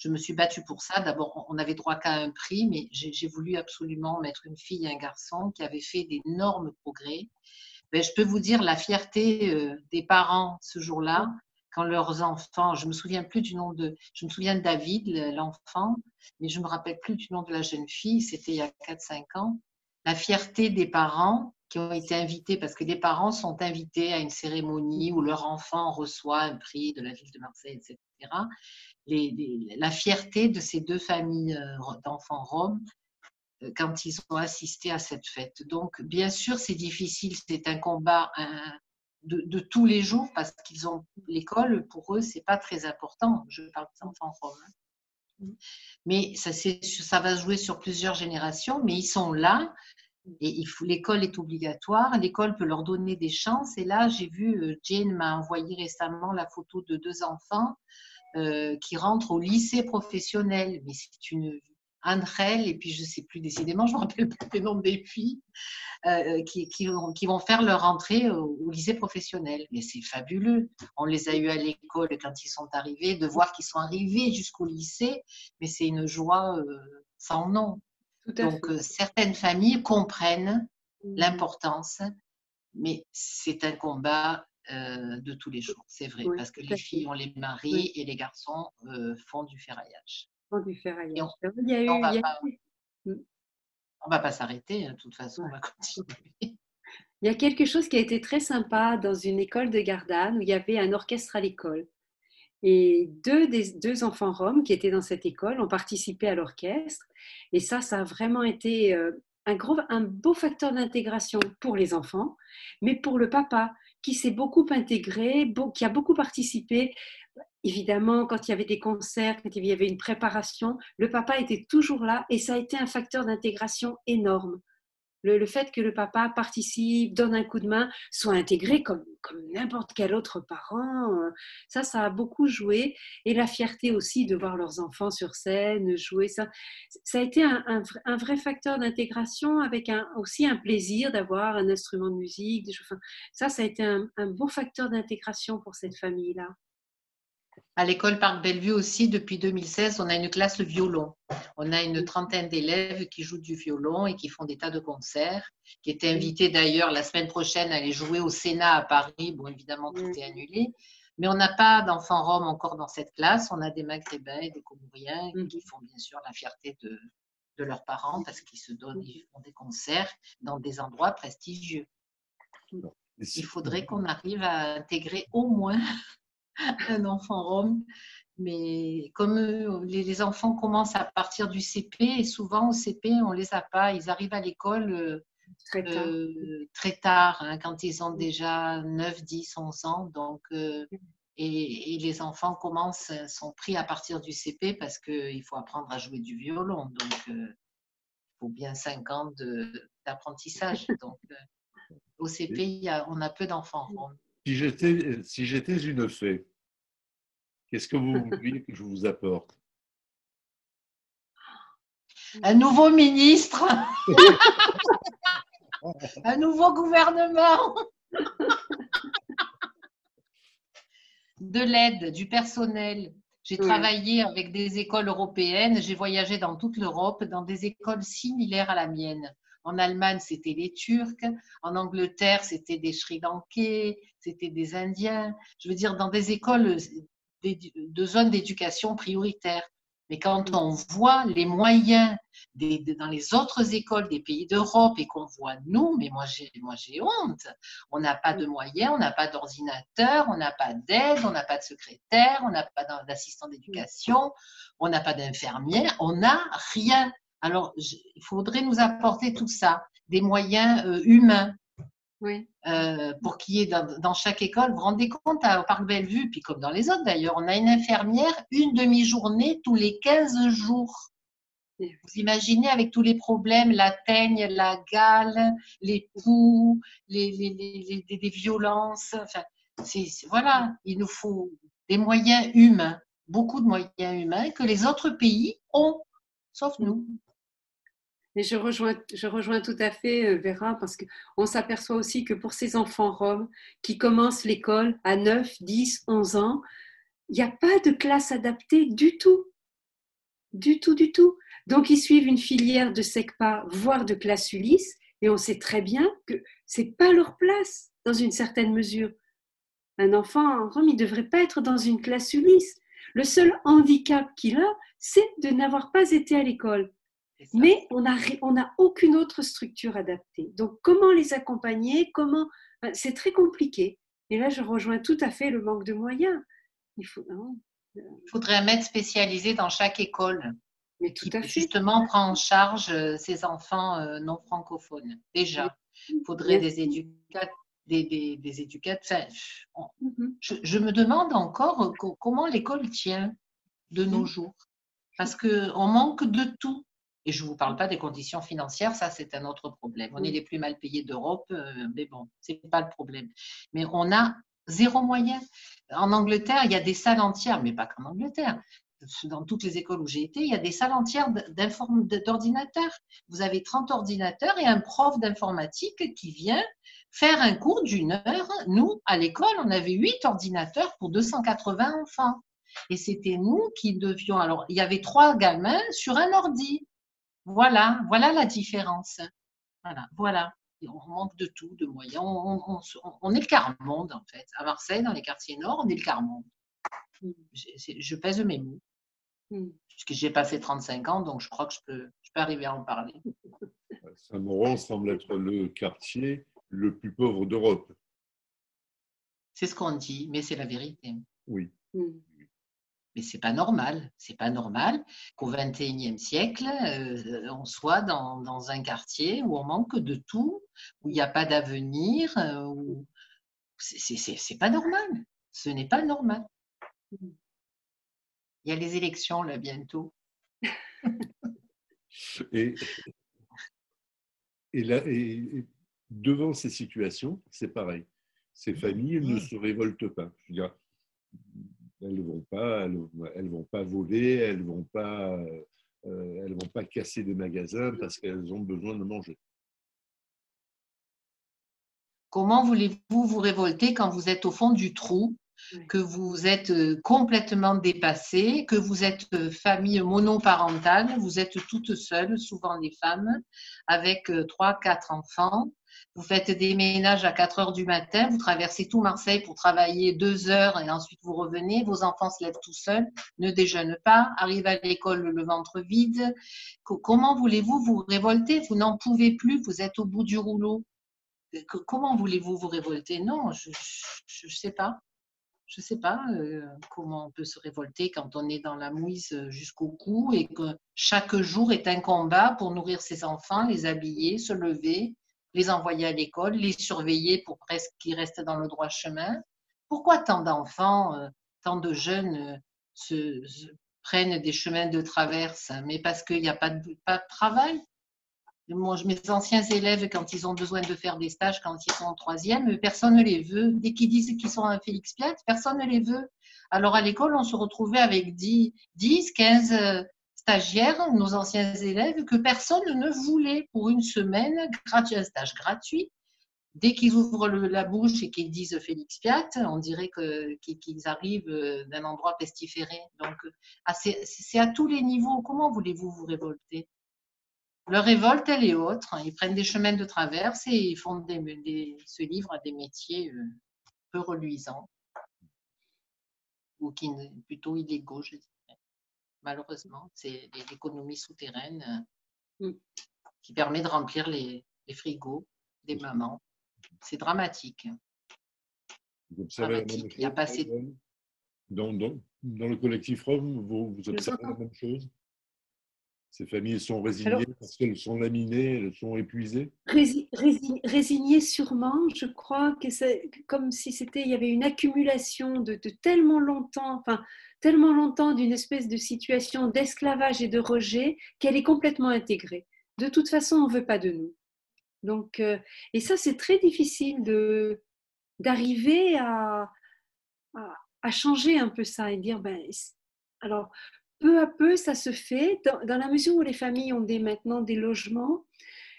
je me suis battue pour ça. D'abord, on n'avait droit qu'à un prix, mais j'ai voulu absolument mettre une fille et un garçon qui avaient fait d'énormes progrès. Ben, je peux vous dire la fierté euh, des parents ce jour-là, quand leurs enfants, je me souviens plus du nom de, je me souviens de David, l'enfant, mais je me rappelle plus du nom de la jeune fille, c'était il y a 4-5 ans. La fierté des parents qui ont été invités, parce que les parents sont invités à une cérémonie où leur enfant reçoit un prix de la ville de Marseille, etc. la fierté de ces deux familles euh, d'enfants roms euh, quand ils ont assisté à cette fête. Donc, bien sûr, c'est difficile, c'est un combat de, tous les jours parce qu'ils ont l'école, pour eux, c'est pas très important. Je parle des enfants roms. Hein. Mais ça, ça va jouer sur plusieurs générations, mais ils sont là et l'école est obligatoire, l'école peut leur donner des chances. Et là, j'ai vu, euh, Jane m'a envoyé récemment la photo de deux enfants euh, qui rentrent au lycée professionnel. Mais c'est une Andrel, et puis je ne sais plus décidément, je me rappelle plus les noms des filles, euh, qui, qui, vont, faire leur entrée au, lycée professionnel. Mais c'est fabuleux. On les a eus à l'école quand ils sont arrivés, de voir qu'ils sont arrivés jusqu'au lycée, mais c'est une joie sans nom. Donc, euh, certaines familles comprennent mmh. l'importance, mais c'est un combat euh, de tous les jours, c'est vrai, parce que les filles ont les maris et les garçons euh, font du ferraillage. Font du ferraillage. On, ne va pas s'arrêter, hein, de toute façon, on va continuer. Il y a quelque chose qui a été très sympa dans une école de Gardanne où il y avait un orchestre à l'école. Et deux, des, deux enfants roms qui étaient dans cette école ont participé à l'orchestre. Et ça, ça a vraiment été euh, un, gros, un beau facteur d'intégration pour les enfants, mais pour le papa qui s'est beaucoup intégré, qui a beaucoup participé. Évidemment, quand il y avait des concerts, quand il y avait une préparation, le papa était toujours là et ça a été un facteur d'intégration énorme le, fait que le papa participe, donne un coup de main, soit intégré comme, comme n'importe quel autre parent, euh, ça, ça a beaucoup joué. Et la fierté aussi de voir leurs enfants sur scène, jouer, ça, ça a été un, un, vrai facteur d'intégration avec aussi un plaisir d'avoir un instrument de musique. ça, ça a été un, beau facteur d'intégration pour cette famille-là. À l'école Parc Bellevue aussi, depuis 2016, on a une classe de violon. On a une trentaine d'élèves qui jouent du violon et qui font des tas de concerts, qui étaient invités d'ailleurs la semaine prochaine à aller jouer au Sénat à Paris. Bon, évidemment, tout est annulé. Mais on n'a pas d'enfants roms encore dans cette classe. On a des maghrébins et des comoriens mm. qui font bien sûr la fierté de, de leurs parents parce qu'ils se donnent, ils font des concerts dans des endroits prestigieux. Il faudrait qu'on arrive à intégrer au moins un enfant rome. Mais comme euh, les, enfants commencent à partir du CP, et souvent au CP, on les a pas, ils arrivent à l'école euh, très tard, euh, très tard hein, quand ils ont déjà 9, 10, 11 ans. Donc, et, les enfants commencent, sont pris à partir du CP parce qu'il faut apprendre à jouer du violon. Donc, il faut bien 5 ans d'apprentissage. Donc, au CP, on a peu d'enfants roms. Si j'étais si une fée, Qu'est-ce que vous voulez que je vous apporte? Un nouveau ministre, un nouveau gouvernement, de l'aide, du personnel. J'ai travaillé avec des écoles européennes, j'ai voyagé dans toute l'Europe, dans des écoles similaires à la mienne. En Allemagne, c'était les Turcs. En Angleterre, c'était des Sri Lankais, c'était des Indiens. Je veux dire, dans des écoles de zones d'éducation prioritaires. Mais quand on voit les moyens des, dans les autres écoles des pays d'Europe et qu'on voit nous, mais moi j'ai, moi j'ai honte. On n'a pas de moyens, on n'a pas d'ordinateur, on n'a pas d'aide, on n'a pas de secrétaire, on n'a pas d'assistant d'éducation, on n'a pas d'infirmière, on n'a rien. Alors il faudrait nous apporter tout ça, des moyens euh, humains, oui. Euh, pour qu'il y ait dans, chaque école, vous vous rendez compte, au Parc Bellevue, puis comme dans les autres d'ailleurs, on a une infirmière une demi-journée tous les 15 jours. Vous imaginez avec tous les problèmes, la teigne, la gale, les poux, les, les, les, violences. Enfin, voilà, il nous faut des moyens humains, beaucoup de moyens humains que les autres pays ont, sauf nous. Je rejoins, tout à fait euh, Vera parce qu'on s'aperçoit aussi que pour ces enfants roms qui commencent l'école à 9, 10, 11 ans, il n'y a pas de classe adaptée du tout. Du tout, du tout. Donc, ils suivent une filière de SECPA, voire de classe Ulysse, et on sait très bien que c'est pas leur place, dans une certaine mesure. Un enfant en Rome, il ne devrait pas être dans une classe Ulysse. Le seul handicap qu'il a, c'est de n'avoir pas été à l'école. Mais on n'a on a aucune autre structure adaptée. Donc, comment les accompagner Comment C'est très compliqué. Et là, je rejoins tout à fait le manque de moyens. Il faut, il faudrait un maître spécialisé dans chaque école. Mais tout à fait. Justement, prend en charge euh, ces enfants euh, non francophones. Déjà, il faudrait des éducateurs. Des, des, éducateurs. Mm-hmm. je, me demande encore euh, comment l'école tient de nos jours? Parce qu'on manque de tout. Et je ne vous parle pas des conditions financières, ça c'est un autre problème. On est les plus mal payés d'Europe, mais bon, ce n'est pas le problème. Mais on a zéro moyen. En Angleterre, il y a des salles entières, mais pas qu'en Angleterre. Dans toutes les écoles où j'ai été, il y a des salles entières d'ordinateurs. Vous avez 30 ordinateurs et un prof d'informatique qui vient faire un cours d'une heure. Nous, à l'école, on avait 8 ordinateurs pour 280 enfants. Et c'était nous qui devions. Alors, il y avait trois gamins sur un ordi. Voilà, voilà la différence. Voilà, voilà on manque de tout, de moyens. On, est le quart-monde, en fait. À Marseille, dans les quartiers nord, on est le quart-monde. Mm. Je, pèse mes mots. Mm. Puisque j'ai passé 35 ans, donc je crois que je peux, je peux arriver à en parler. Saint-Maurent semble être le quartier le plus pauvre d'Europe. C'est ce qu'on dit, mais c'est la vérité. Oui. Mm. Mais c'est pas normal. C'est pas normal qu'au XXIe siècle, euh, on soit dans, un quartier où on manque de tout, où il n'y a pas d'avenir. Euh, où... C'est pas normal. Ce n'est pas normal. Il y a les élections là bientôt. et, et, là, et devant ces situations, c'est pareil. Ces familles ne se révoltent pas. Je veux dire, elles ne vont pas, elles, vont pas voler, elles vont pas, euh, elles vont pas casser des magasins parce qu'elles ont besoin de manger. Comment voulez-vous vous révolter quand vous êtes au fond du trou, que vous êtes euh, complètement dépassé, que vous êtes euh, famille monoparentale, vous êtes toutes seules, souvent les femmes, avec trois, quatre enfants, vous faites des ménages à 4 heures du matin, vous traversez tout Marseille pour travailler deux heures et ensuite vous revenez, vos enfants se lèvent tout seuls, ne déjeunent pas, arrivent à l'école le ventre vide. Comment voulez-vous vous révolter? Vous n'en pouvez plus, vous êtes au bout du rouleau. Comment voulez-vous vous révolter? Non, je ne sais pas. Je ne sais pas euh, comment on peut se révolter quand on est dans la mouise jusqu'au cou et que chaque jour est un combat pour nourrir ses enfants, les habiller, se lever, les envoyer à l'école, les surveiller pour qu'ils restent dans le droit chemin. Pourquoi tant d'enfants, euh, tant de jeunes euh, se, prennent des chemins de traverse Mais parce qu'il n'y a pas de, travail? Moi, mes anciens élèves, quand ils ont besoin de faire des stages, quand ils sont en troisième, personne ne les veut. Dès qu'ils disent qu'ils sont un Félix Piat, personne ne les veut. Alors à l'école, on se retrouvait avec 10, 10 15 stagiaires, nos anciens élèves, que personne ne voulait pour une semaine, un stage gratuit. Dès qu'ils ouvrent la bouche et qu'ils disent Félix Piat, on dirait qu'ils arrivent euh, d'un endroit pestiféré. Donc, ah, c'est à tous les niveaux. Comment voulez-vous vous révolter? Leur révolte, elle est autre. Ils prennent des chemins de traverse et ils font des, se livrent à des métiers euh, peu reluisants ou qui plutôt illégaux, je malheureusement. C'est l'économie souterraine euh, mm. qui permet de remplir les, frigos des mamans. C'est dramatique. Vous observez Il y a passé... dans, dans, dans, le collectif Rome, vous, vous observez la même chose? Ces familles sont résignées parce qu'elles sont laminées, elles sont épuisées? Résignées sûrement, je crois que c'est comme si c'était, il y avait une accumulation de, de tellement longtemps, enfin tellement longtemps d'une espèce de situation d'esclavage et de rejet qu'elle est complètement intégrée. De toute façon, on ne veut pas de nous. Donc, euh, et ça, c'est très difficile de, d'arriver à, à, changer un peu ça et dire, ben, alors, peu à peu, ça se fait dans, la mesure où les familles ont des, maintenant des logements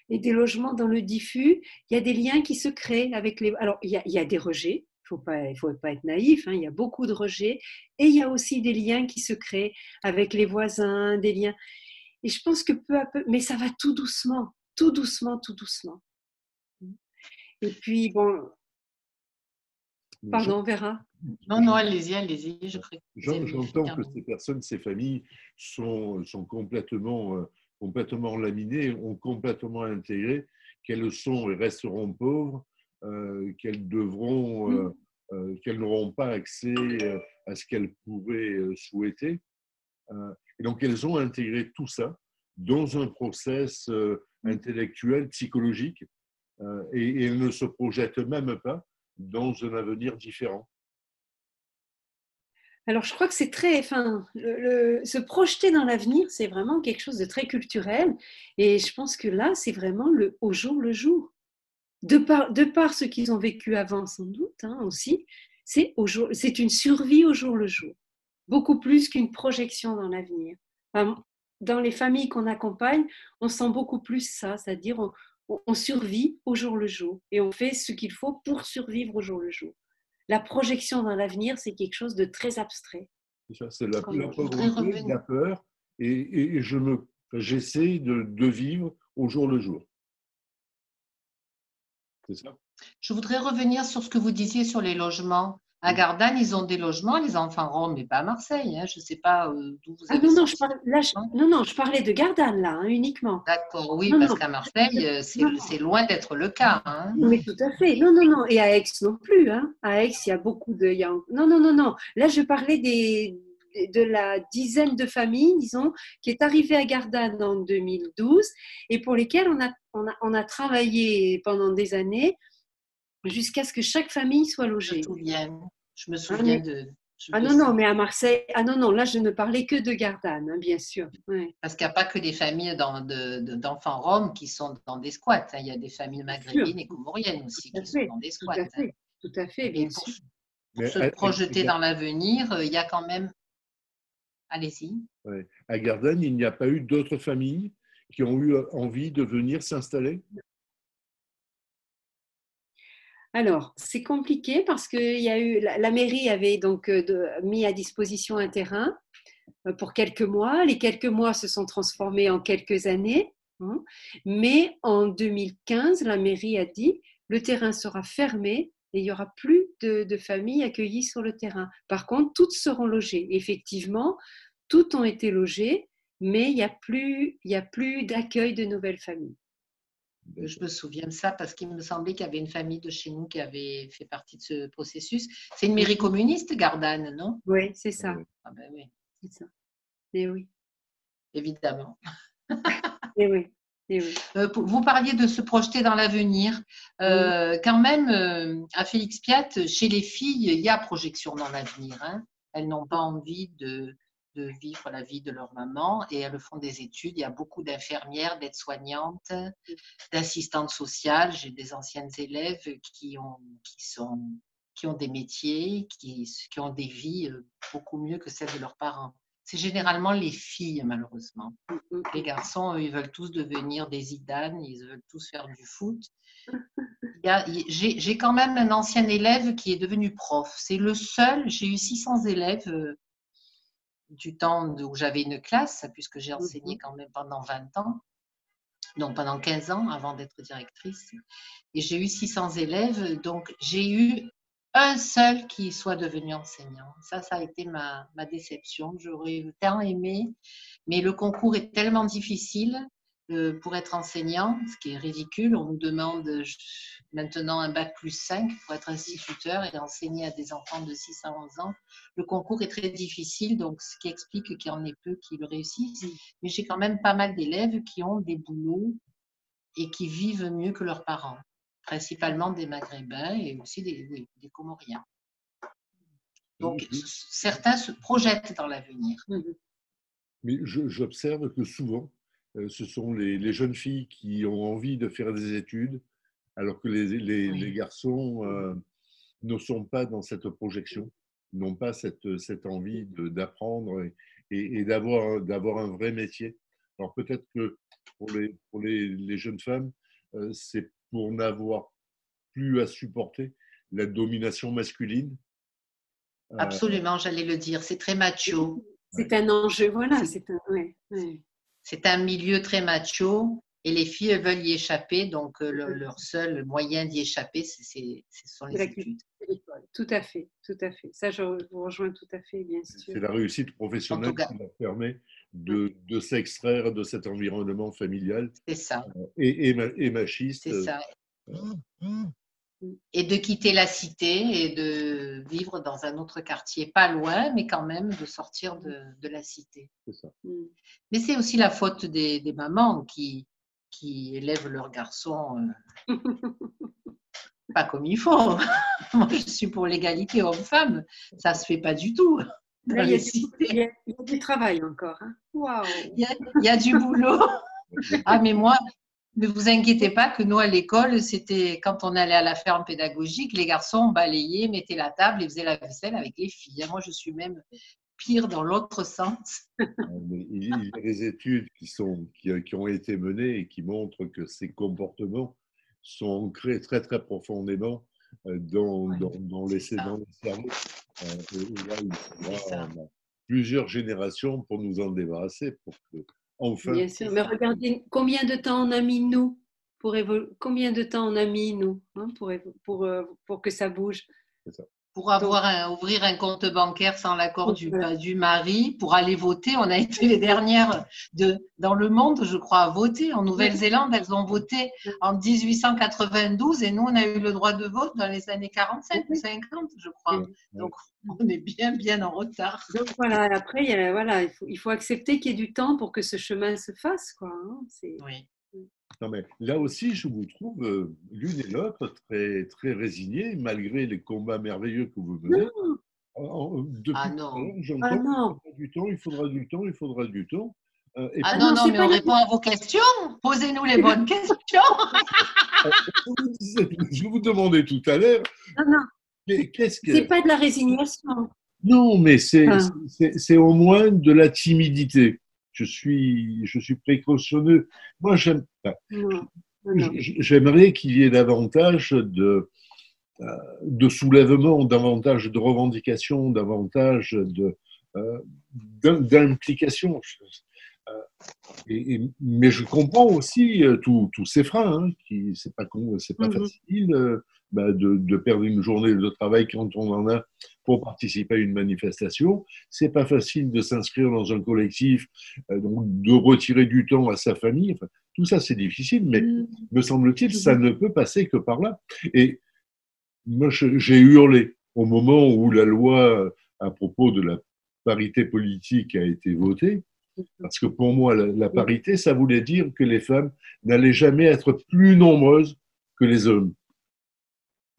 et des logements dans le diffus, il y a des liens qui se créent avec les... Alors, il y a, il y a des rejets, il faut pas être naïf. Hein. il y a beaucoup de rejets et il y a aussi des liens qui se créent avec les voisins, des liens. Et je pense que peu à peu, mais ça va tout doucement, tout doucement, tout doucement. Et puis bon, pardon, on verra. Non, non, allez-y, allez-y. J'entends que ces personnes, ces familles sont, sont complètement, euh, complètement laminées, ont complètement intégré qu'elles sont et resteront pauvres, euh, qu'elles devront, euh, qu'elles n'auront pas accès à ce qu'elles pourraient souhaiter. et donc, elles ont intégré tout ça dans un process intellectuel, psychologique, et, et elles ne se projettent même pas dans un avenir différent. Alors, je crois que c'est très, enfin, se projeter dans l'avenir, c'est vraiment quelque chose de très culturel. Et je pense que là, c'est vraiment le au jour le jour. De par, ce qu'ils ont vécu avant, sans doute, hein, aussi, c'est une survie au jour le jour, beaucoup plus qu'une projection dans l'avenir. dans les familles qu'on accompagne, on sent beaucoup plus ça, c'est-à-dire on survit au jour le jour et on fait ce qu'il faut pour survivre au jour le jour la projection dans l'avenir, c'est quelque chose de très abstrait. C'est la, la la peur, et, je me, j'essaie de, vivre au jour le jour. C'est ça? Je voudrais revenir sur ce que vous disiez sur les logements. À Gardanne, ils ont des logements, les enfants ronds, mais pas à Marseille. Hein. Je ne sais pas euh, d'où vous ah, non, non, je non, non, je parlais de Gardanne, là, hein, uniquement. D'accord, oui, parce qu'à Marseille, euh, c'est loin d'être le cas. Hein. Oui, tout à fait. Non, non, non. Et à Aix non plus. Hein. À Aix, il y a beaucoup de. Non, non, non, non. Là, je parlais des, de la dizaine de familles, disons, qui est arrivée à Gardanne en 2012 et pour lesquelles on a, on a, on a travaillé pendant des années jusqu'à ce que chaque famille soit logée. Je me souviens, je me souviens de. ah non, non, mais à Marseille, ah non, non, là je ne parlais que de Gardanne, hein, bien sûr. Parce qu'il n'y a pas que des familles d'enfants roms qui sont dans des squats. Hein. Il y a des familles maghrébines et comoriennes aussi qui sont dans des squats. Tout à fait, tout à fait bien pour, sûr. Pour se projeter dans l'avenir, euh, il y a quand même. Allez-y. À Gardanne, il n'y a pas eu d'autres familles qui ont eu envie de venir s'installer? Alors, c'est compliqué parce que la, mairie avait donc euh, mis à disposition un terrain euh, pour quelques mois. Les quelques mois se sont transformés en quelques années. Hein. Mais en 2015, la mairie a dit le terrain sera fermé et il n'y aura plus de, familles accueillies sur le terrain. Par contre, toutes seront logées. Effectivement, toutes ont été logées, mais il n'y a plus d'accueil de nouvelles familles. Je me souviens de ça parce qu'il me semblait qu'il y avait une famille de chez nous qui avait fait partie de ce processus. C'est une mairie communiste, Gardanne, non? Oui, c'est ça. Ah ben oui. C'est ça. Et oui. Évidemment. Et oui. Euh, vous parliez de se projeter dans l'avenir. Euh, quand même, euh, à Félix Piat, chez les filles, il y a projection dans l'avenir. Hein. Elles n'ont pas envie de, de vivre la vie de leur maman et elles font des études. Il y a beaucoup d'infirmières, d'aides-soignantes, d'assistantes sociales. J'ai des anciennes élèves qui ont, qui sont, qui ont des métiers, qui, qui ont des vies euh, beaucoup mieux que celles de leurs parents. C'est généralement les filles, malheureusement. Les garçons, ils veulent tous devenir des idanes, ils veulent tous faire du foot. J'ai quand même un ancien élève qui est devenu prof. C'est le seul, j'ai eu 600 élèves euh, du temps où j'avais une classe, puisque j'ai enseigné mhm. quand même pendant 20 ans, donc pendant 15 ans avant d'être directrice. Et j'ai eu 600 élèves, donc j'ai eu un seul qui soit devenu enseignant. Ça, ça a été ma, ma déception. J'aurais tant aimé, mais le concours est tellement difficile euh, pour être enseignant, ce qui est ridicule. On nous demande maintenant un bac plus 5 pour être instituteur et enseigner à des enfants de 6 à 11 ans. Le concours est très difficile, donc ce qui explique qu'il y en ait peu qui le réussissent. Mais j'ai quand même pas mal d'élèves qui ont des boulots et qui vivent mieux que leurs parents, principalement des Maghrébins et aussi des, des Comoriens. Donc, certains se projettent dans l'avenir. Mais j'observe que souvent, ce sont les, jeunes filles qui ont envie de faire des études, alors que les, garçons euh, ne sont pas dans cette projection, n'ont pas cette, cette envie d'apprendre et, d'avoir un vrai métier. Alors peut-être que pour les, pour les, jeunes femmes, euh, c'est pour n'avoir plus à supporter la domination masculine. Euh, Absolument, j'allais le dire. C'est très macho. C'est un enjeu, voilà. C'est un, c'est un milieu très macho et les filles veulent y échapper. Donc, euh, leur seul moyen d'y échapper, c'est, ce sont les études. Tout à fait, tout à fait. Ça, je vous rejoins tout à fait, bien sûr. C'est la réussite professionnelle qui leur permet de, de, s'extraire de cet environnement familial. C'est ça. Euh, et, et, machiste. C'est ça. Euh, et de quitter la cité et de vivre dans un autre quartier, pas loin, mais quand même de sortir de, de la cité. Ça. Mm. Mais c'est aussi la faute des, des, mamans qui, qui élèvent leurs garçons euh, pas comme il faut. Moi, je suis pour l'égalité homme-femme. Ça se fait pas du tout. il, y a du, travail encore. Hein. il, y a, du boulot. ah, mais moi, ne vous inquiétez pas que nous, à l'école, c'était quand on allait à la ferme pédagogique, les garçons balayaient, mettaient la table et faisaient la vaisselle avec les filles. Moi, je suis même pire dans l'autre sens. Ah, il y a des études qui, sont, qui, ont été menées et qui montrent que ces comportements sont ancrés très, très profondément euh, dans, dans, les, dans les cerveaux. Euh, plusieurs générations pour nous en débarrasser, pour que Bien sûr, mais regardez combien de temps on a mis nous pour combien de temps on a mis nous hein, pour, pour, euh, pour, que ça bouge. Pour avoir un, ouvrir un compte bancaire sans l'accord du, du mari, pour aller voter, on a été les dernières de, dans le monde, je crois, à voter. En Nouvelle-Zélande, elles ont voté en 1892 et nous, on a eu le droit de vote dans les années 45 ou 50, je crois. Donc, on est bien, bien en retard. Donc voilà, après, il, voilà, il, faut, il faut accepter qu'il y ait du temps pour que ce chemin se fasse. Quoi, hein, oui. Non, mais là aussi, je vous trouve euh, l'une et l'autre très, très résignées, malgré les combats merveilleux que vous menez. Depuis ah non. j'entends ah non. du temps, il faudra du temps, il faudra du temps. Euh, ah non, non, mais on répond à vos questions. Posez-nous les bonnes questions. je vous demandais tout à l'heure. Non, non. Qu'est-ce que... C'est pas de la résignation. Non, mais c'est, c'est, au moins de la timidité. Je suis, je suis précautionneux. Moi, j'aime, j'aimerais qu'il y ait davantage de, euh, de soulèvement, davantage de revendications, davantage de, euh. Euh, mais je comprends aussi tous ces freins, hein, qui c'est pas c'est pas mm-hmm. facile. Bah, de, perdre une journée de travail quand on en a pour participer à une manifestation. C'est pas facile de s'inscrire dans un collectif, euh, donc de retirer du temps à sa famille. Enfin, tout ça, c'est difficile, mais mm. me semble-t-il, ça ne peut passer que par là. Et moi, j'ai hurlé au moment où la loi à propos de la parité politique a été votée. Parce que pour moi, la parité, ça voulait dire que les femmes n'allaient jamais être plus nombreuses que les hommes.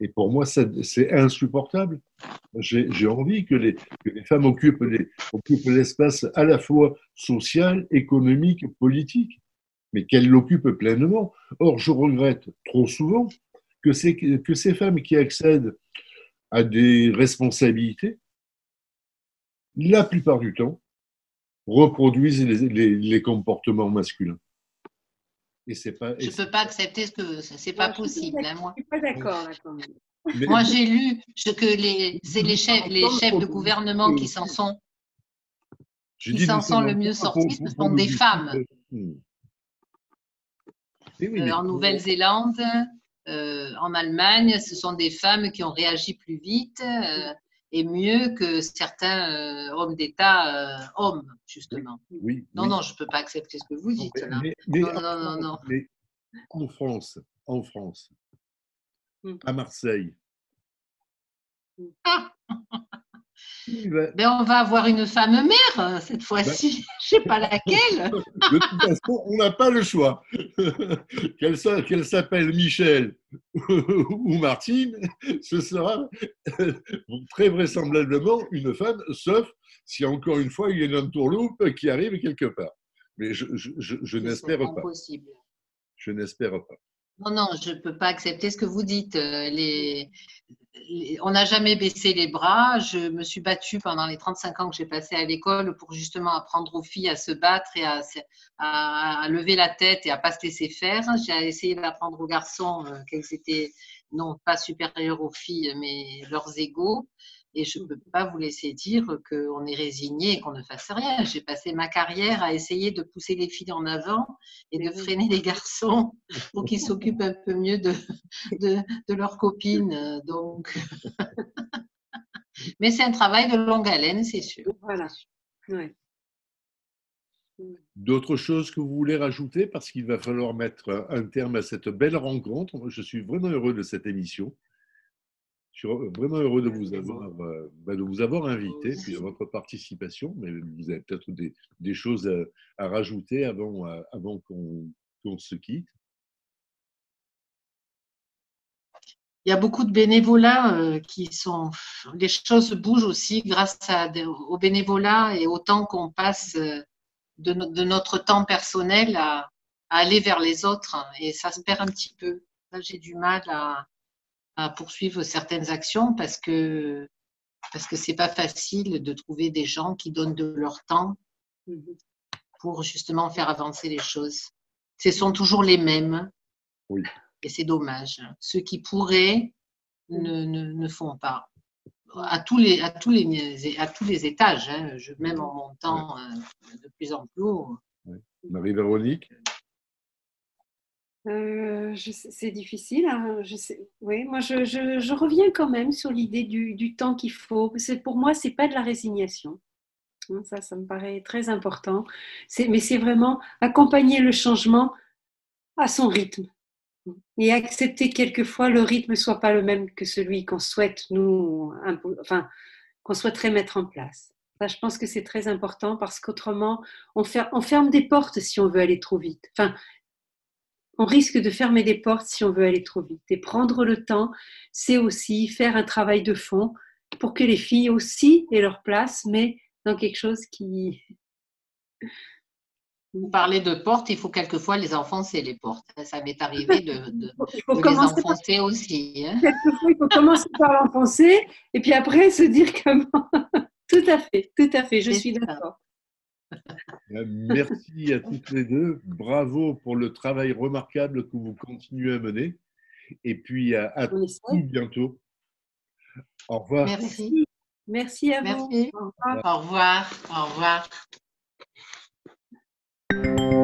Et pour moi, c'est insupportable. J'ai envie que les, femmes occupent l'espace à la fois social, économique, politique, mais qu'elles l'occupent pleinement. Or, je regrette trop souvent que, ces femmes qui accèdent à des responsabilités, la plupart du temps, reproduisent les comportements masculins. Et c'est pas, je ne peux pas accepter ce que c'est pas possible. Je moi. suis pas d'accord Moi, j'ai lu que les, c'est les chefs, les chefs de gouvernement qui s'en sont, qui s'en sont le mieux sortis, ce sont des femmes. Hmm. Euh, en Nouvelle-Zélande, euh, en Allemagne, ce sont des femmes qui ont réagi plus vite. Euh, et mieux que certains euh, hommes d'État, euh, hommes, justement. Oui, non, non, je ne peux pas accepter ce que vous dites. là. non, non, non, non, Mais en France, en France, hmm. à Marseille. Ah ben, on va avoir une femme mère euh, cette fois-ci. Ben, je ne sais pas laquelle. De toute façon, on n'a pas le choix. Qu'elle s'appelle Michel ou Martine, ce sera très vraisemblablement une femme, sauf si encore une fois il y a une tourloupe qui arrive quelque part. Mais je, je n'espère pas. Je n'espère pas. Non, non, je ne peux pas accepter ce que vous dites. Euh, on n'a jamais baissé les bras. Je me suis battue pendant les 35 ans que j'ai passé à l'école pour justement apprendre aux filles à se battre et à, à, lever la tête et à pas se laisser faire. J'ai essayé d'apprendre aux garçons euh, quelles étaient non pas supérieurs aux filles, mais leurs égaux. Et je ne peux pas vous laisser dire qu'on est résigné et qu'on ne fasse rien. J'ai passé ma carrière à essayer de pousser les filles en avant et de freiner les garçons pour qu'ils s'occupent un peu mieux de, de, de leurs copines. Donc, mais c'est un travail de longue haleine, c'est sûr. Voilà. Ouais. D'autres choses que vous voulez rajouter? Parce qu'il va falloir mettre un terme à cette belle rencontre. Je suis vraiment heureux de cette émission. Je suis vraiment heureux de vous avoir, euh, bah, de vous avoir invité, puis de votre participation. Mais vous avez peut-être des, des, choses à, à, rajouter avant, euh, avant qu'on qu se quitte. Il y a beaucoup de bénévolats euh, qui sont. Les choses bougent aussi grâce à, au bénévolat et au temps qu'on passe de, no, de, notre temps personnel à, à, aller vers les autres. Et ça se perd un petit peu. Là, j'ai du mal à, à poursuivre certaines actions parce que parce que c'est pas facile de trouver des gens qui donnent de leur temps pour justement faire avancer les choses. Ce sont toujours les mêmes. Oui. Et c'est dommage. Ceux qui pourraient ne, ne, ne, font pas. À tous les, à tous les, à tous les étages, hein, je, même en montant euh, de plus en plus haut. Oui. Marie-Véronique? Euh, c'est difficile. Hein, je oui, moi, je, reviens quand même sur l'idée du, temps qu'il faut. Pour moi, c'est pas de la résignation. Hein, ça, ça me paraît très important. Mais c'est vraiment accompagner le changement à son rythme et accepter quelquefois le rythme soit pas le même que celui qu'on souhaite nous, enfin, qu'on souhaiterait mettre en place. Je pense que c'est très important parce qu'autrement, on, ferme des portes si on veut aller trop vite. On risque de fermer des portes si on veut aller trop vite. Et prendre le temps, c'est aussi faire un travail de fond pour que les filles aussi aient leur place, mais dans quelque chose qui... Vous parlez de portes, il faut quelquefois les enfoncer, les portes. Ça m'est arrivé de, de, de les enfoncer par... aussi. Hein. Quelquefois, il faut commencer par l'enfoncer et puis après se dire comment. tout à fait, tout à fait, je suis d'accord. Merci à toutes les deux. Bravo pour le travail remarquable que vous continuez à mener. Et puis à, à tout bientôt. Au revoir. Merci. Merci à vous. Merci. Au revoir. Au revoir. Au revoir.